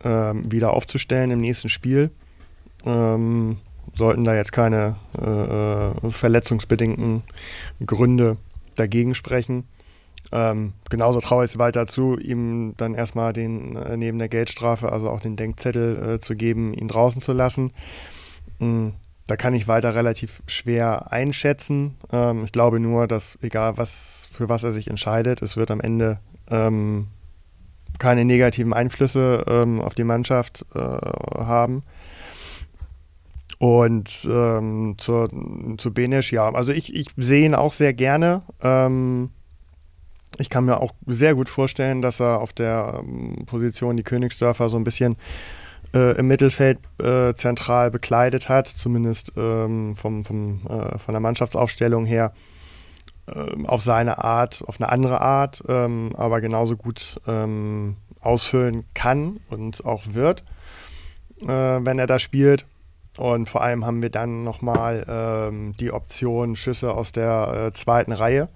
ähm, wieder aufzustellen im nächsten Spiel. Ähm, sollten da jetzt keine äh, äh, verletzungsbedingten Gründe dagegen sprechen. Ähm, genauso traue ich es weiter zu, ihm dann erstmal den äh, neben der Geldstrafe, also auch den Denkzettel äh, zu geben, ihn draußen zu lassen. Mhm. Da kann ich weiter relativ schwer einschätzen. Ähm, ich glaube nur, dass egal was für was er sich entscheidet, es wird am Ende ähm, keine negativen Einflüsse ähm, auf die Mannschaft äh, haben. Und ähm, zur, zu Benisch, ja, also ich, ich sehe ihn auch sehr gerne. Ähm, ich kann mir auch sehr gut vorstellen, dass er auf der ähm, Position die Königsdörfer so ein bisschen äh, im Mittelfeld äh, zentral bekleidet hat, zumindest ähm, vom, vom, äh, von der Mannschaftsaufstellung her auf seine Art, auf eine andere Art, ähm, aber genauso gut ähm, ausfüllen kann und auch wird, äh, wenn er da spielt. Und vor allem haben wir dann nochmal ähm, die Option Schüsse aus der äh, zweiten Reihe,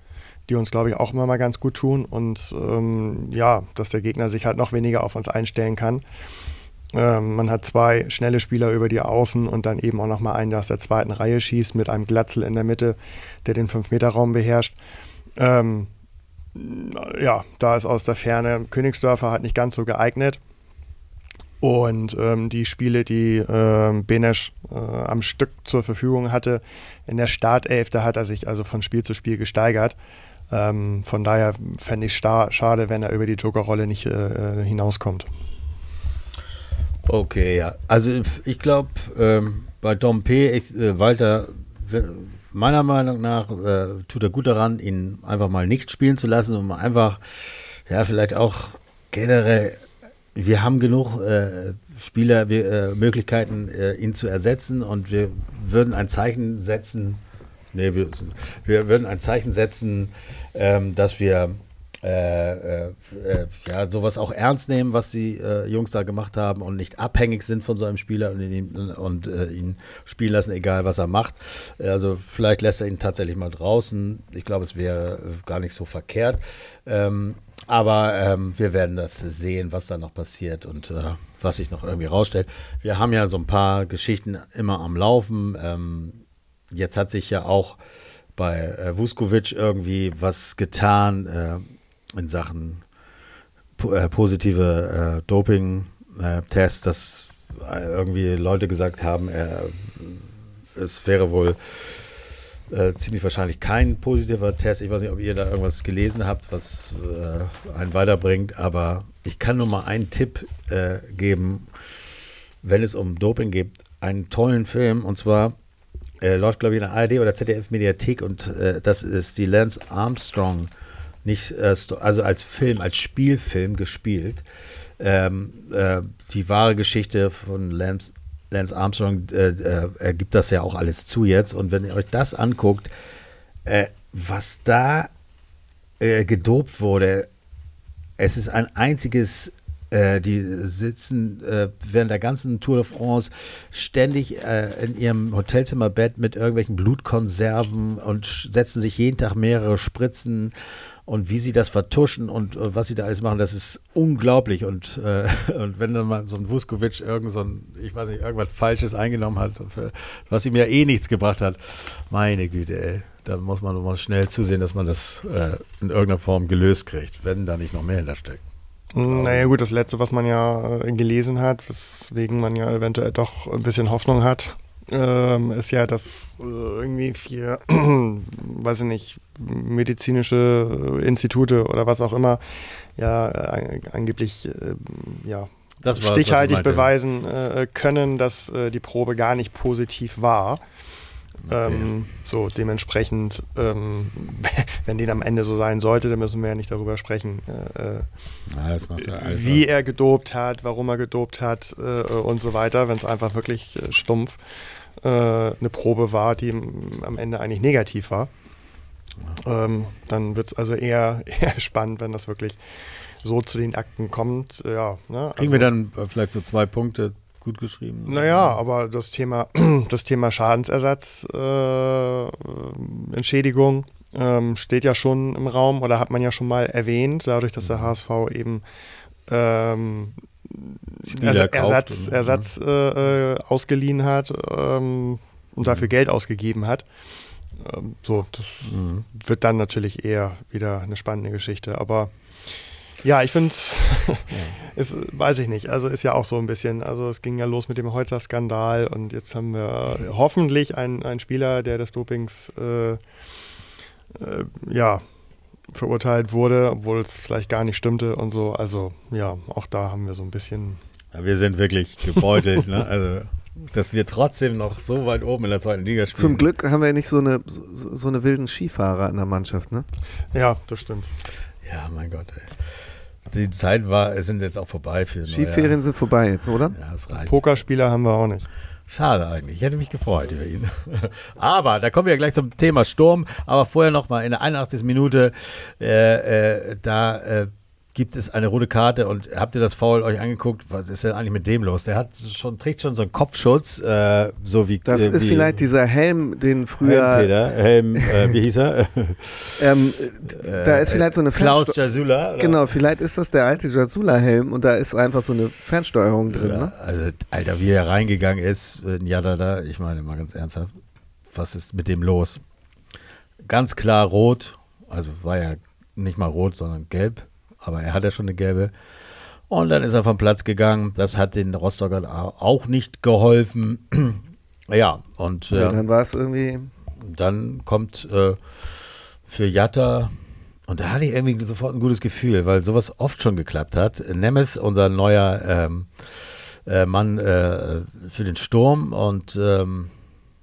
die uns, glaube ich, auch immer mal ganz gut tun. Und ähm, ja, dass der Gegner sich halt noch weniger auf uns einstellen kann. Ähm, man hat zwei schnelle Spieler über die Außen und dann eben auch nochmal einen, der aus der zweiten Reihe schießt, mit einem Glatzel in der Mitte, der den 5-Meter-Raum beherrscht. Ähm, ja, da ist aus der Ferne Königsdörfer halt nicht ganz so geeignet. Und ähm, die Spiele, die ähm, Benesch äh, am Stück zur Verfügung hatte, in der Startelf, da hat er sich also von Spiel zu Spiel gesteigert. Ähm, von daher fände ich es schade, wenn er über die Jokerrolle nicht äh, äh hinauskommt. Okay, ja. Also ich glaube, ähm, bei Dom P., ich, äh, Walter, meiner Meinung nach äh, tut er gut daran, ihn einfach mal nicht spielen zu lassen und einfach, ja, vielleicht auch generell, wir haben genug äh, Spieler, wir, äh, Möglichkeiten, äh, ihn zu ersetzen und wir würden ein Zeichen setzen, nee, wir, wir würden ein Zeichen setzen, ähm, dass wir äh, äh, äh, ja, sowas auch ernst nehmen, was die äh, Jungs da gemacht haben und nicht abhängig sind von so einem Spieler und, ihn, und äh, ihn spielen lassen, egal was er macht. Also vielleicht lässt er ihn tatsächlich mal draußen. Ich glaube, es wäre gar nicht so verkehrt. Ähm, aber ähm, wir werden das sehen, was da noch passiert und was sich noch irgendwie rausstellt. Wir haben ja so ein paar Geschichten immer am Laufen. Ähm, jetzt hat sich ja auch bei äh, Vuskovic irgendwie was getan. Äh, in Sachen äh, positive äh, Doping-Tests, dass äh, irgendwie Leute gesagt haben, er, es wäre wohl äh, ziemlich wahrscheinlich kein positiver Test. Ich weiß nicht, ob ihr da irgendwas gelesen habt, was äh, einen weiterbringt, aber ich kann nur mal einen Tipp äh, geben, wenn es um Doping geht. Einen tollen Film und zwar läuft, glaube ich, in der ARD oder ZDF-Mediathek und das ist die Lance Armstrong nicht äh, also als Film, als Spielfilm gespielt. Ähm, äh, die wahre Geschichte von Lance, Lance Armstrong äh, äh, ergibt das ja auch alles zu jetzt. Und wenn ihr euch das anguckt, was da gedopt wurde, es ist ein einziges die sitzen äh, während der ganzen Tour de France ständig äh, in ihrem Hotelzimmerbett mit irgendwelchen Blutkonserven und setzen sich jeden Tag mehrere Spritzen und wie sie das vertuschen und, und, was sie da alles machen, das ist unglaublich. Und, äh, *laughs* und wenn dann mal so ein Vuskovic irgend so ein, ich weiß nicht, irgendwas Falsches eingenommen hat, für, was ihm ja eh nichts gebracht hat, meine Güte, ey, da muss man mal schnell zusehen, dass man das äh, in irgendeiner Form gelöst kriegt, wenn da nicht noch mehr hintersteckt. Naja gut, das Letzte, was man ja äh, gelesen hat, weswegen man ja eventuell doch ein bisschen Hoffnung hat, ähm, ist ja, dass äh, irgendwie vier, *clears throat* weiß ich nicht, medizinische Institute oder was auch immer, ja, äh, angeblich, äh, ja, stichhaltig beweisen äh, können, dass äh, die Probe gar nicht positiv war. Okay. Ähm, so, dementsprechend, ähm, *laughs* wenn den am Ende so sein sollte, dann müssen wir ja nicht darüber sprechen, äh, ja, wie er gedopt hat, warum er gedopt hat äh, und so weiter, wenn es einfach wirklich äh, stumpf äh, eine Probe war, die am Ende eigentlich negativ war. Ähm, dann wird es also eher, *laughs* eher spannend, wenn das wirklich so zu den Akten kommt. Ja, ne? Kriegen also, wir dann vielleicht so zwei Punkte gut geschrieben. Naja, aber das Thema, *clears throat* das Thema Schadensersatz, äh, Entschädigung ähm, steht ja schon im Raum oder hat man ja schon mal erwähnt, dadurch, dass der HSV eben ähm, Spieler Ersatz, und, Ersatz äh, ausgeliehen hat ähm, und dafür mhm. Geld ausgegeben hat. Ähm, so, das mhm. wird dann natürlich eher wieder eine spannende Geschichte. Aber ja, ich finde, *laughs* *laughs* es weiß ich nicht. Also ist ja auch so ein bisschen, also es ging ja los mit dem Holzer-Skandal und jetzt haben wir hoffentlich einen, einen Spieler, der des Dopings äh, äh, ja, verurteilt wurde, obwohl es vielleicht gar nicht stimmte und so. Also ja, auch da haben wir so ein bisschen. Ja, wir sind wirklich gebeutelt, ne? Also dass wir trotzdem noch so weit oben in der zweiten Liga spielen. Zum Glück haben wir nicht so eine, so, so eine wilden Skifahrer in der Mannschaft, ne? Ja, das stimmt. Ja, mein Gott, ey die Zeit war, sind jetzt auch vorbei für Skiferien sind vorbei jetzt, oder? Ja, das reicht. Pokerspieler haben wir auch nicht. Schade eigentlich. Ich hätte mich gefreut über ihn. *laughs* Aber da kommen wir ja gleich zum Thema Sturm. Aber vorher noch mal in der 81. Minute, äh, äh, da äh, gibt es eine rote Karte und habt ihr das Foul euch angeguckt? Was ist denn eigentlich mit dem los? Der hat schon, trägt schon so einen Kopfschutz, äh, so wie. Das äh, ist wie vielleicht dieser Helm, den früher. Helm, Helm, äh, wie hieß er? *laughs* ähm, da ist vielleicht so eine Klaus Jasula. Genau, vielleicht ist das der alte Jasula-Helm und da ist einfach so eine Fernsteuerung drin. Ja, ne? Also, Alter, wie er reingegangen ist, in Yadada, ich meine mal ganz ernsthaft, was ist mit dem los? Ganz klar rot, also war ja nicht mal rot, sondern gelb aber er hat ja schon eine gelbe. Und dann ist er vom Platz gegangen. Das hat den Rostockern auch nicht geholfen. *clears throat* ja, und äh, dann war es irgendwie. Dann kommt äh, für Jatta, und da hatte ich irgendwie sofort ein gutes Gefühl, weil sowas oft schon geklappt hat. Nemes, unser neuer ähm, äh, Mann äh, für den Sturm und ähm,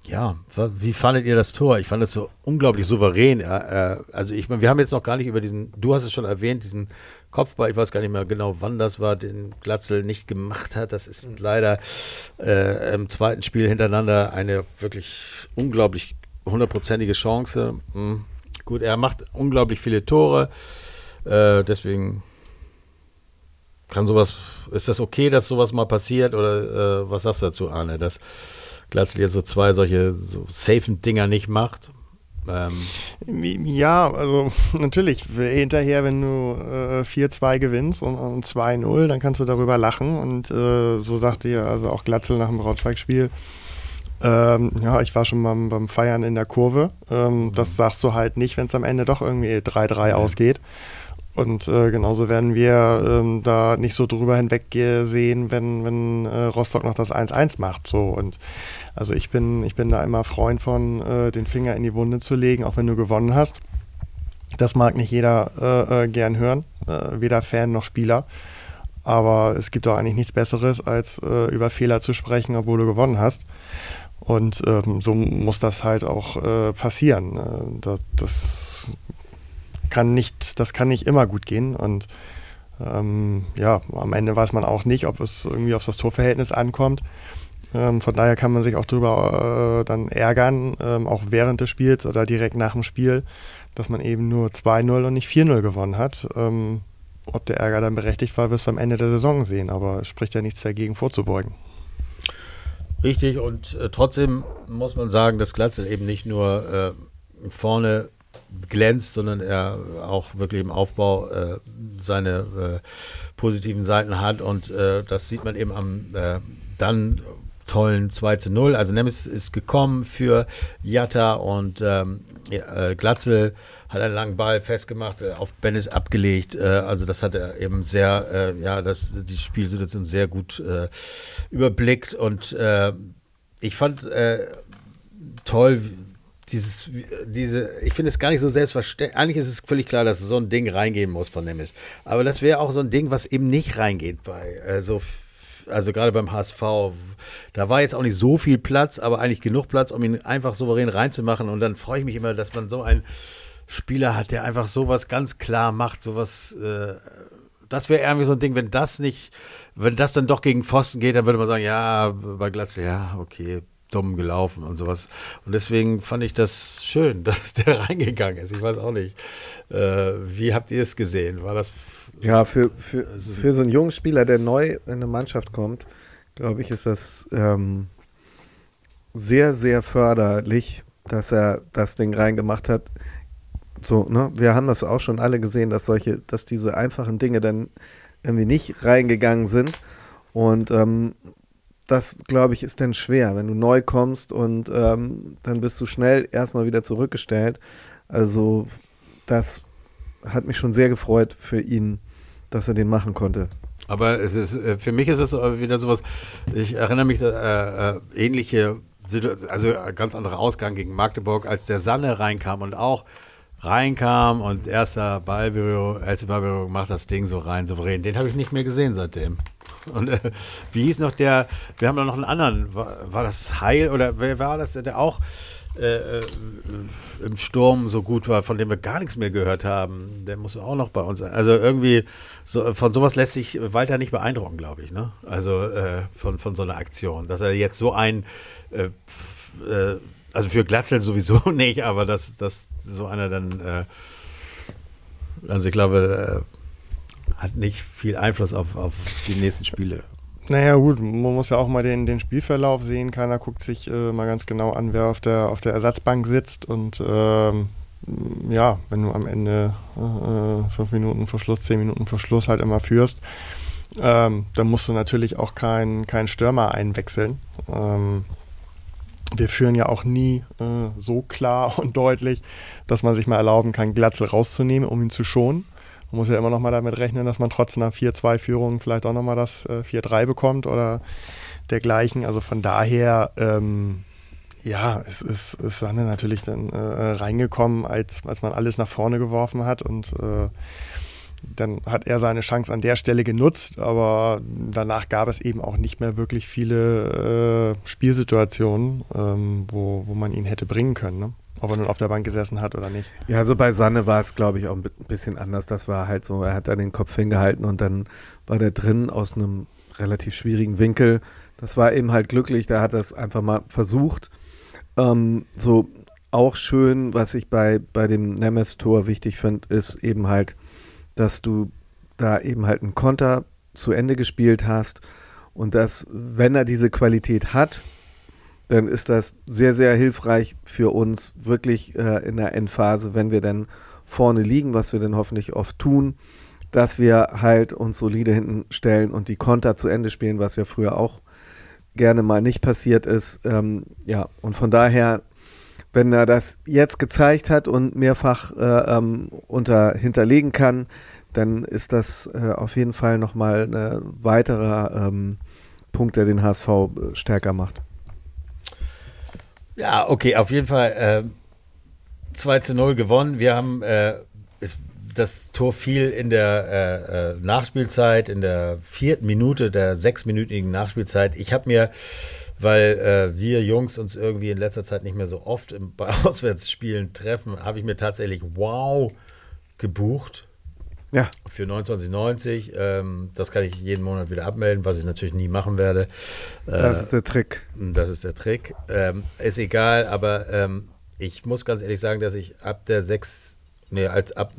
ja, wie fandet ihr das Tor? Ich fand es so unglaublich souverän. Äh, also ich meine, wir haben jetzt noch gar nicht über diesen, du hast es schon erwähnt, diesen Kopfball, ich weiß gar nicht mehr genau, wann das war, den Glatzel nicht gemacht hat. Das ist leider äh, im zweiten Spiel hintereinander eine wirklich unglaublich hundertprozentige Chance. Hm. Gut, er macht unglaublich viele Tore, äh, deswegen kann sowas, ist das okay, dass sowas mal passiert oder äh, was sagst du dazu, Arne, dass Glatzel jetzt so zwei solche so safen Dinger nicht macht. Ähm. Ja, also *laughs* natürlich, hinterher, wenn du äh, 4-2 gewinnst und, und 2-0, dann kannst du darüber lachen. Und äh, so sagt ihr also auch Glatzel nach dem Braunschweig-Spiel. Ähm, ja, ich war schon mal beim Feiern in der Kurve. Ähm, mhm. Das sagst du halt nicht, wenn es am Ende doch irgendwie 3-3 ja. ausgeht. Und äh, genauso werden wir ähm, da nicht so drüber hinwegsehen, wenn, wenn äh, Rostock noch das 1-1 macht. So. Und also ich bin, ich bin da immer Freund von, äh, den Finger in die Wunde zu legen, auch wenn du gewonnen hast. Das mag nicht jeder äh, äh, gern hören, äh, weder Fan noch Spieler. Aber es gibt doch eigentlich nichts Besseres, als über Fehler zu sprechen, obwohl du gewonnen hast. Und ähm, so muss das halt auch passieren. das, das kann nicht, das kann nicht immer gut gehen. Und ähm, ja, am Ende weiß man auch nicht, ob es irgendwie auf das Torverhältnis ankommt. Ähm, von daher kann man sich auch darüber äh, dann ärgern, ähm, auch während des Spiels oder direkt nach dem Spiel, dass man eben nur 2-0 und nicht 4-0 gewonnen hat. Ähm, ob der Ärger dann berechtigt war, wirst du am Ende der Saison sehen. Aber es spricht ja nichts dagegen, vorzubeugen. Richtig, und äh, trotzdem muss man sagen, dass Glatzel eben nicht nur äh, vorne glänzt, sondern er auch wirklich im Aufbau äh, seine äh, positiven Seiten hat. Und äh, das sieht man eben am äh, dann tollen 2 zu 0. Also Nemes ist gekommen für Jatta und ähm, äh, Glatzel hat einen langen Ball festgemacht, äh, auf Bennis abgelegt. Also das hat er eben sehr, ja, das, die Spielsituation sehr gut überblickt. Und ich fand toll, dieses, diese, ich finde es gar nicht so selbstverständlich. Eigentlich ist es völlig klar, dass so ein Ding reingehen muss von Nemes. Aber das wäre auch so ein Ding, was eben nicht reingeht bei äh, so also gerade beim HSV, da war jetzt auch nicht so viel Platz, aber eigentlich genug Platz, um ihn einfach souverän reinzumachen. Und dann freue ich mich immer, dass man so einen Spieler hat, der einfach sowas ganz klar macht, sowas. Äh, das wäre irgendwie so ein Ding, wenn das nicht, wenn das dann doch gegen Pfosten geht, dann würde man sagen, ja, bei Glatzel, ja, okay, dumm gelaufen und sowas. Und deswegen fand ich das schön, *laughs* dass der reingegangen ist. Ich weiß auch nicht. Äh, wie habt ihr es gesehen? War das. Ja, für, für, für so einen jungen Spieler, der neu in eine Mannschaft kommt, glaube ich, ist das ähm, sehr, sehr förderlich, dass er das Ding reingemacht hat. So, ne? Wir haben das auch schon alle gesehen, dass solche, dass diese einfachen Dinge dann irgendwie nicht reingegangen sind. Und ähm, das, glaube ich, ist dann schwer, wenn du neu kommst und ähm, dann bist du schnell erstmal wieder zurückgestellt. Also das hat mich schon sehr gefreut für ihn, dass er den machen konnte. Aber es ist, äh, für mich ist es wieder sowas, ich erinnere mich, äh, äh, ähnliche Situation, also ganz anderer Ausgang gegen Magdeburg, als der Sanne reinkam und auch reinkam und erster Ballberührung, erste Ballberührung macht das Ding so rein, souverän. Den habe ich nicht mehr gesehen seitdem. Und äh, wie hieß noch der, wir haben noch einen anderen, war, war das Heil oder wer war das, der auch äh, äh, im Sturm so gut war, von dem wir gar nichts mehr gehört haben. Der muss auch noch bei uns sein. Also irgendwie, so, von sowas lässt sich Walter nicht beeindrucken, glaube ich. Ne? Also äh, von, von so einer Aktion. Dass er jetzt so ein, äh, äh, also für Glatzel sowieso *laughs* nicht, aber dass, dass so einer dann, also ich glaube, hat nicht viel Einfluss auf, auf die nächsten Spiele. Naja, gut, man muss ja auch mal den, den Spielverlauf sehen. Keiner guckt sich äh, mal ganz genau an, wer auf der, auf der Ersatzbank sitzt. Und ähm, ja, wenn du am Ende äh, fünf Minuten Verschluss, zehn Minuten Verschluss halt immer führst, ähm, dann musst du natürlich auch keinen kein Stürmer einwechseln. Ähm, wir führen ja auch nie äh, so klar *laughs* und deutlich, dass man sich mal erlauben kann, Glatzel rauszunehmen, um ihn zu schonen. Man muss ja immer noch mal damit rechnen, dass man trotz einer 4-2-Führung vielleicht auch noch mal das äh, 4-3 bekommt oder dergleichen. Also von daher, ähm, ja, es ist, ist Sanne natürlich dann äh, reingekommen, als, als man alles nach vorne geworfen hat und äh, dann hat er seine Chance an der Stelle genutzt, aber danach gab es eben auch nicht mehr wirklich viele äh, Spielsituationen, ähm, wo, wo man ihn hätte bringen können. Ne? Ob er nun auf der Bank gesessen hat oder nicht. Ja, also bei Sanne war es, glaube ich, auch ein bisschen anders. Das war halt so, er hat da den Kopf hingehalten und dann war der drin aus einem relativ schwierigen Winkel. Das war eben halt glücklich, da hat er es einfach mal versucht. Ähm, so auch schön, was ich bei, bei dem Nemes-Tor wichtig finde, ist eben halt, dass du da eben halt einen Konter zu Ende gespielt hast und dass, wenn er diese Qualität hat, dann ist das sehr, sehr hilfreich für uns wirklich äh, in der Endphase, wenn wir dann vorne liegen, was wir dann hoffentlich oft tun, dass wir halt uns solide hinten stellen und die Konter zu Ende spielen, was ja früher auch gerne mal nicht passiert ist. Ähm, ja, und von daher, wenn er das jetzt gezeigt hat und mehrfach äh, ähm, unter hinterlegen kann, dann ist das äh, auf jeden Fall nochmal ein weiterer ähm, Punkt, der den HSV äh, stärker macht. Ja, okay, auf jeden Fall äh, 2 zu 0 gewonnen. Wir haben äh, ist, das Tor fiel in der äh, äh, Nachspielzeit, in der vierten Minute der sechsminütigen Nachspielzeit. Ich habe mir, weil äh, wir Jungs uns irgendwie in letzter Zeit nicht mehr so oft im, *laughs* bei Auswärtsspielen treffen, habe ich mir tatsächlich Wow gebucht ja. Für 29,90. Ähm, das kann ich jeden Monat wieder abmelden, was ich natürlich nie machen werde. Das äh, ist der Trick. Das ist der Trick. Ähm, ist egal, aber ähm, ich muss ganz ehrlich sagen, dass ich ab der 6 Nee, als, ab,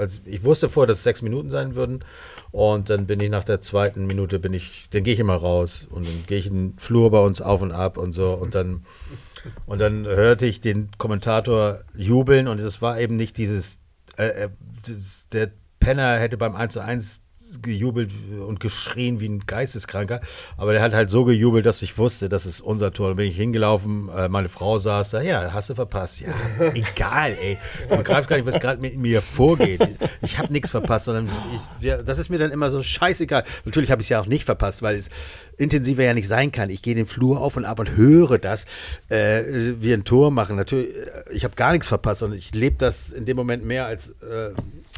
als ich wusste vorher, dass es sechs Minuten sein würden. Und dann bin ich nach der zweiten Minute, bin ich, dann gehe ich immer raus und dann gehe ich in den Flur bei uns auf und ab und so. Und dann, und dann hörte ich den Kommentator jubeln und es war eben nicht dieses, äh, äh dieses der Penner hätte beim 1 zu 1 gejubelt und geschrien wie ein Geisteskranker. Aber der hat halt so gejubelt, dass ich wusste, das ist unser Tor. Dann bin ich hingelaufen, äh, meine Frau saß da, ja, hast du verpasst. Ja, *laughs* egal, ey. Du begreifst gar nicht, was gerade mit mir vorgeht. Ich habe nichts verpasst, sondern ich, das ist mir dann immer so scheißegal. Natürlich habe ich es ja auch nicht verpasst, weil es intensiver ja nicht sein kann. Ich gehe den Flur auf und ab und höre das, äh, wie ein Tor machen. Natürlich, äh, ich habe gar nichts verpasst und ich lebe das in dem Moment mehr als äh,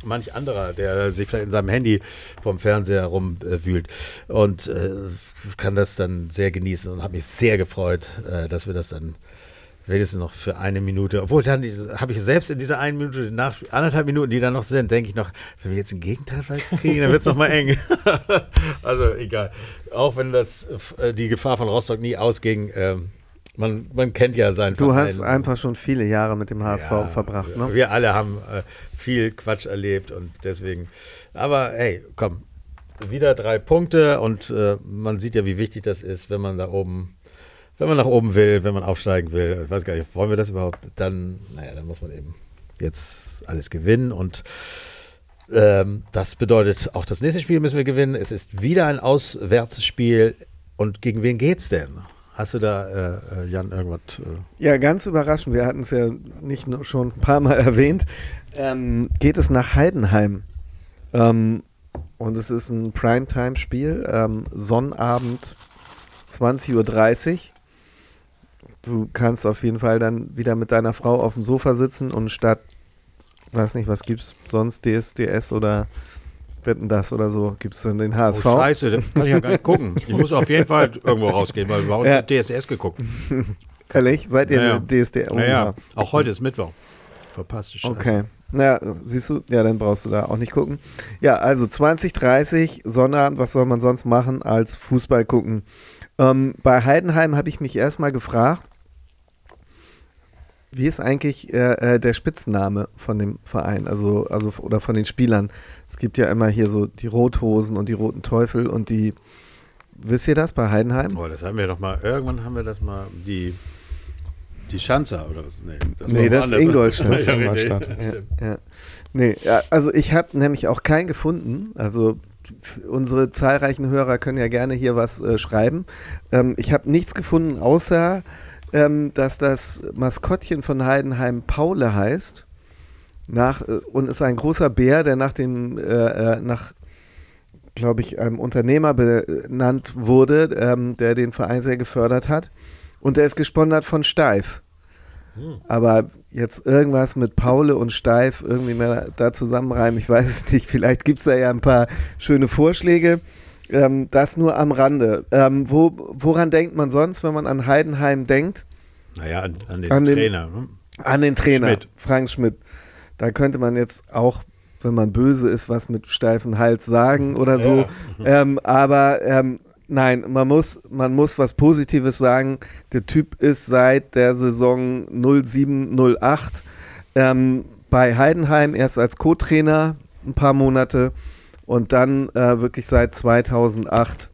manch anderer, der sich vielleicht in seinem Handy vom Fernseher rumwühlt und äh, kann das dann sehr genießen und habe mich sehr gefreut, äh, dass wir das dann wenigstens noch für eine Minute, obwohl dann habe ich selbst in dieser einen Minute, nach anderthalb Minuten, die da noch sind, denke ich noch, wenn wir jetzt ein Gegenteil kriegen, dann wird es noch mal eng. *laughs* also egal. Auch wenn das äh, die Gefahr von Rostock nie ausging, ähm, man, man kennt ja seinen Du Verein. hast einfach schon viele Jahre mit dem HSV ja, verbracht, ne? Wir alle haben äh, viel Quatsch erlebt und deswegen. Aber hey, komm, wieder drei Punkte und äh, man sieht ja, wie wichtig das ist, wenn man da oben, wenn man nach oben will, wenn man aufsteigen will. Ich weiß gar nicht, wollen wir das überhaupt? Dann, naja, dann muss man eben jetzt alles gewinnen und ähm, das bedeutet, auch das nächste Spiel müssen wir gewinnen. Es ist wieder ein Auswärtsspiel. Und gegen wen geht's denn? Hast du da, äh, äh, Jan, irgendwas? Äh? Ja, ganz überraschend. Wir hatten es ja nicht nur schon ein paar Mal *laughs* erwähnt. Ähm, geht es nach Heidenheim. Ähm, und es ist ein Primetime-Spiel. Ähm, Sonnabend 20.30 Uhr. Du kannst auf jeden Fall dann wieder mit deiner Frau auf dem Sofa sitzen und statt, weiß nicht, was gibt's sonst, DSDS oder Wetten das oder so, gibt es dann den HSV. Oh, scheiße, das kann ich ja gar nicht gucken. Ich muss auf jeden Fall irgendwo rausgehen, weil wir haben ja. DSDS geguckt. *laughs* Ehrlich? Seid ihr naja. DSDS? Oh, naja, auch heute ist Mittwoch. Verpasste Scheiße. Okay. Naja, siehst du, ja, dann brauchst du da auch nicht gucken. Ja, also 2030, Sonnabend, was soll man sonst machen als Fußball gucken? Ähm, bei Heidenheim habe ich mich erstmal gefragt, wie ist eigentlich äh, äh, der Spitzname von dem Verein, also, also oder von den Spielern? Es gibt ja immer hier so die Rothosen und die Roten Teufel und die. Wisst ihr das bei Heidenheim? Oh, das haben wir doch mal, irgendwann haben wir das mal, die, die Schanzer oder was? Nee, das, nee, das ist Ingolstadt. *laughs* Das ist Ingolstadt. Ja, ja. Nee, ja, also ich habe nämlich auch keinen gefunden. Also unsere zahlreichen Hörer können ja gerne hier was äh, schreiben. Ähm, ich habe nichts gefunden, außer ähm, dass das Maskottchen von Heidenheim Paule heißt. Nach, äh, und ist ein großer Bär, der nach dem, äh, äh nach, glaube ich, einem Unternehmer benannt wurde, ähm, der den Verein sehr gefördert hat. Und der ist gesponsert von Steif. Hm. Aber jetzt irgendwas mit Paule und Steif irgendwie mehr da zusammenreimen, ich weiß es nicht. Vielleicht gibt es da ja ein paar schöne Vorschläge. Ähm, das nur am Rande. Ähm, wo, woran denkt man sonst, wenn man an Heidenheim denkt? Naja, an, an den an Trainer. Ne? An den Trainer, Schmidt. Frank Schmidt. Da könnte man jetzt auch, wenn man böse ist, was mit steifen Hals sagen oder so. Ja. Ähm, aber ähm, nein, man muss, man muss was Positives sagen. Der Typ ist seit der Saison 07, 08 ähm, bei Heidenheim erst als Co-Trainer ein paar Monate und dann äh, wirklich seit 2008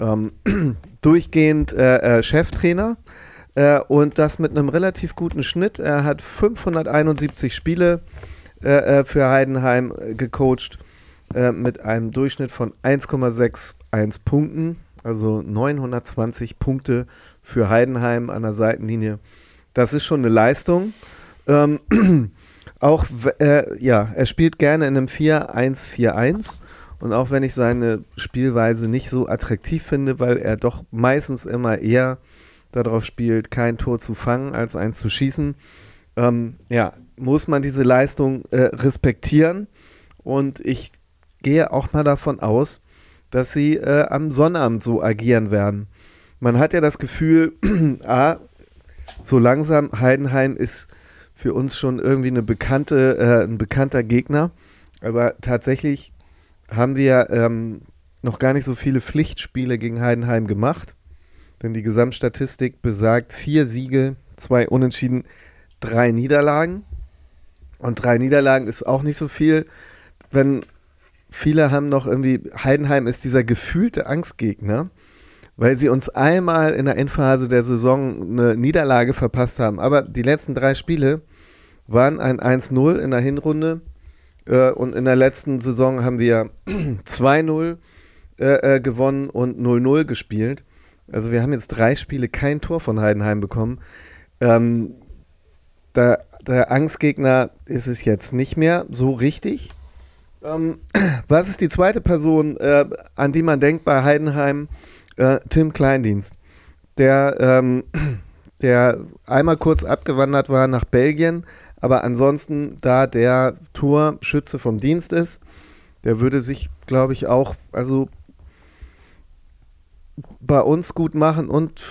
ähm, *clears throat* durchgehend äh, äh, Cheftrainer äh, und das mit einem relativ guten Schnitt. Er hat 571 Spiele äh, äh, für Heidenheim gecoacht mit einem Durchschnitt von 1,61 Punkten, also 920 Punkte für Heidenheim an der Seitenlinie. Das ist schon eine Leistung. Ähm, *clears throat* auch, äh, ja, er spielt gerne in einem 4-1-4-1. Und auch wenn ich seine Spielweise nicht so attraktiv finde, weil er doch meistens immer eher darauf spielt, kein Tor zu fangen, als eins zu schießen, ähm, ja, muss man diese Leistung äh, respektieren. Und ich gehe auch mal davon aus, dass sie äh, am Sonnabend so agieren werden. Man hat ja das Gefühl, *clears throat* ah, so langsam Heidenheim ist für uns schon irgendwie eine bekannte, äh, ein bekannter Gegner. Aber tatsächlich haben wir ähm, noch gar nicht so viele Pflichtspiele gegen Heidenheim gemacht. Denn die Gesamtstatistik besagt vier Siege, zwei Unentschieden, drei Niederlagen. Und drei Niederlagen ist auch nicht so viel. Wenn viele haben noch irgendwie, Heidenheim ist dieser gefühlte Angstgegner, weil sie uns einmal in der Endphase der Saison eine Niederlage verpasst haben. Aber die letzten drei Spiele waren ein 1-0 in der Hinrunde und in der letzten Saison haben wir *clears throat* 2-0 äh, äh, gewonnen und 0-0 gespielt. Also wir haben jetzt drei Spiele kein Tor von Heidenheim bekommen. Ähm, der, der Angstgegner ist es jetzt nicht mehr so richtig. Ähm, *clears throat* was ist die zweite Person, äh, an die man denkt bei Heidenheim? Äh, Tim Kleindienst, der, ähm, *clears throat* der einmal kurz abgewandert war nach Belgien, aber ansonsten da der Torschütze vom Dienst ist, der würde sich, glaube ich, auch, also bei uns gut machen und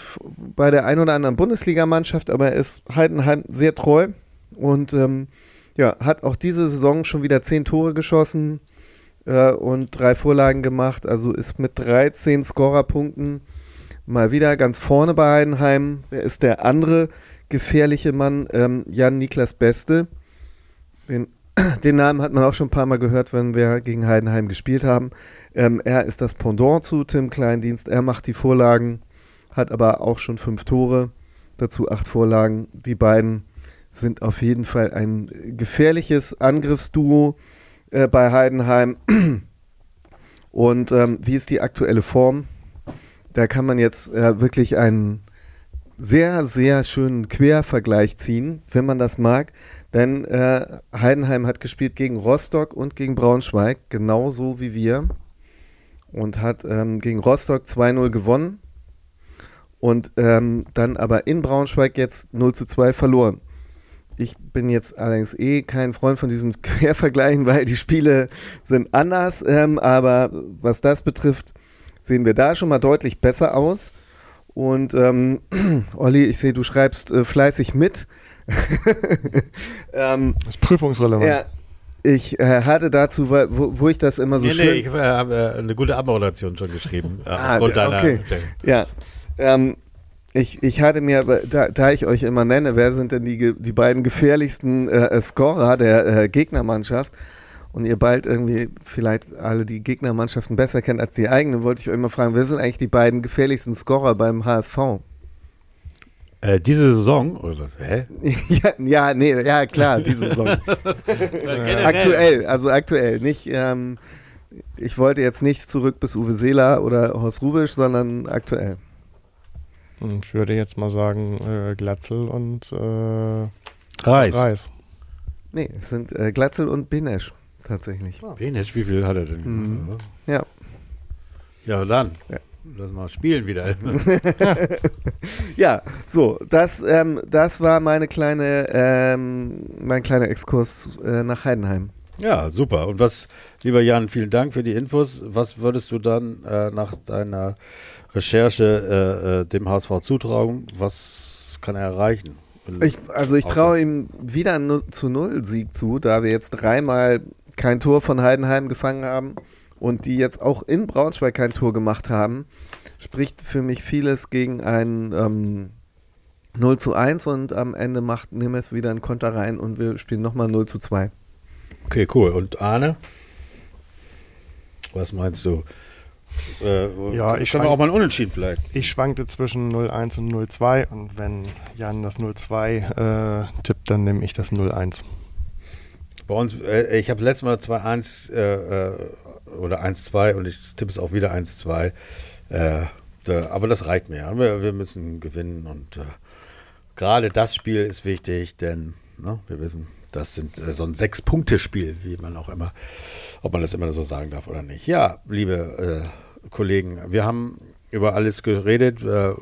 bei der ein oder anderen Bundesligamannschaft, aber er ist Heidenheim sehr treu und ähm, ja, hat auch diese Saison schon wieder zehn Tore geschossen äh, und drei Vorlagen gemacht, also ist mit 13 Scorerpunkten mal wieder ganz vorne bei Heidenheim. Er ist der andere gefährliche Mann, ähm, Jan-Niklas Beste. Den, *clears throat* den Namen hat man auch schon ein paar Mal gehört, wenn wir gegen Heidenheim gespielt haben. Ähm, er ist das Pendant zu Tim Kleindienst. Er macht die Vorlagen, hat aber auch schon fünf Tore, dazu acht Vorlagen. Die beiden sind auf jeden Fall ein gefährliches Angriffsduo äh, bei Heidenheim. Und ähm, wie ist die aktuelle Form? Da kann man jetzt äh, wirklich einen sehr, sehr schönen Quervergleich ziehen, wenn man das mag. Denn äh, Heidenheim hat gespielt gegen Rostock und gegen Braunschweig, genauso wie wir und hat ähm, gegen Rostock 2-0 gewonnen und ähm, dann aber in Braunschweig jetzt 0 zu 2 verloren. Ich bin jetzt allerdings eh kein Freund von diesen *laughs* Quervergleichen, weil die Spiele sind anders, ähm, aber was das betrifft, sehen wir da schon mal deutlich besser aus. Und ähm, *clears throat* Olli, ich sehe, du schreibst äh, fleißig mit. *laughs* ähm, das ist prüfungsrelevant. Ja, ich äh, hatte dazu, wo, wo, ich das immer so nee, schön... Nee, ich äh, habe äh, eine gute Abmoderation schon geschrieben. Äh, *laughs* ah, okay. Ja, ähm, ich, ich hatte mir, da, da, ich euch immer nenne, wer sind denn die, die beiden gefährlichsten äh, Scorer der äh, Gegnermannschaft und ihr bald irgendwie vielleicht alle die Gegnermannschaften besser kennt als die eigene, wollte ich euch immer fragen, wer sind eigentlich die beiden gefährlichsten Scorer beim HSV? Äh, diese Saison, oder was? Hä? *laughs* ja, ja, nee, ja, klar, diese Saison. *laughs* aktuell, also aktuell. Nicht, ähm, ich wollte jetzt nicht zurück bis Uwe Seeler oder Horst Rubisch, sondern aktuell. Hm, ich würde jetzt mal sagen, äh, Glatzel und äh, Reis. Reis. Nee, es sind äh, Glatzel und Benesch tatsächlich. Oh. Benesch, wie viel hat er denn? Mhm. Ja. Ja, dann. Ja. Lass mal spielen wieder. *laughs* ja, so, das, ähm, das war meine kleine, ähm, mein kleiner Exkurs äh, nach Heidenheim. Ja, super. Und was, lieber Jan, vielen Dank für die Infos. Was würdest du dann äh, nach deiner Recherche äh, äh dem HSV zutrauen? Was kann er erreichen? Ich, also ich traue ihm wieder einen zu Null Sieg zu, da wir jetzt dreimal kein Tor von Heidenheim gefangen haben und die jetzt auch in Braunschweig kein Tor gemacht haben, spricht für mich vieles gegen ein ähm, 0 zu 1 und am Ende macht Nemes wieder einen Konter rein und wir spielen nochmal 0 zu 2. Okay, cool. Und Arne? Was meinst du? Äh, ja, ich wir auch mal unentschieden vielleicht. Ich schwankte zwischen 0-1 und 0-2 und wenn Jan das 0-2 äh, tippt, dann nehme ich das 0-1. Bei uns, äh, ich habe letztes Mal 2-1 äh, äh, oder 1-2 und ich tippe es auch wieder 1-2. Äh, da, aber das reicht mir. Wir, wir müssen gewinnen und äh, gerade das Spiel ist wichtig, denn ne, wir wissen, das sind äh, so ein Sechs-Punkte-Spiel, wie man auch immer, ob man das immer so sagen darf oder nicht. Ja, liebe Kollegen, wir haben über alles geredet. Äh,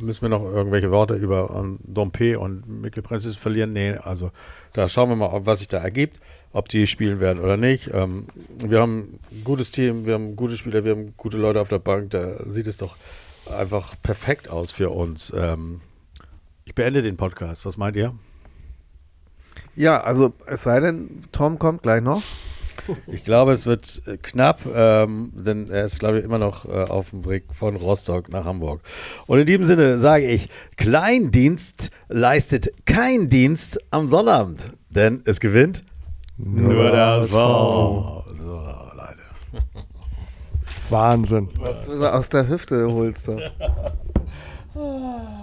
müssen wir noch irgendwelche Worte über um, Dompe und Mikkel Prinzis verlieren? Nee, also da schauen wir mal, was sich da ergibt ob die spielen werden oder nicht. Ähm, wir haben ein gutes Team, wir haben gute Spieler, wir haben gute Leute auf der Bank. Da sieht es doch einfach perfekt aus für uns. Ähm, ich beende den Podcast. Was meint ihr? Ja, also es sei denn, Tom kommt gleich noch. Ich glaube, es wird äh, knapp, ähm, denn er ist, glaube ich, immer noch äh, auf dem Weg von Rostock nach Hamburg. Und in diesem Sinne sage ich, Kleindienst leistet kein Dienst am Sonnabend. Denn es gewinnt nur, nur das V. So, Leute. Wahnsinn. Was du aus der Hüfte holst. Du. *laughs*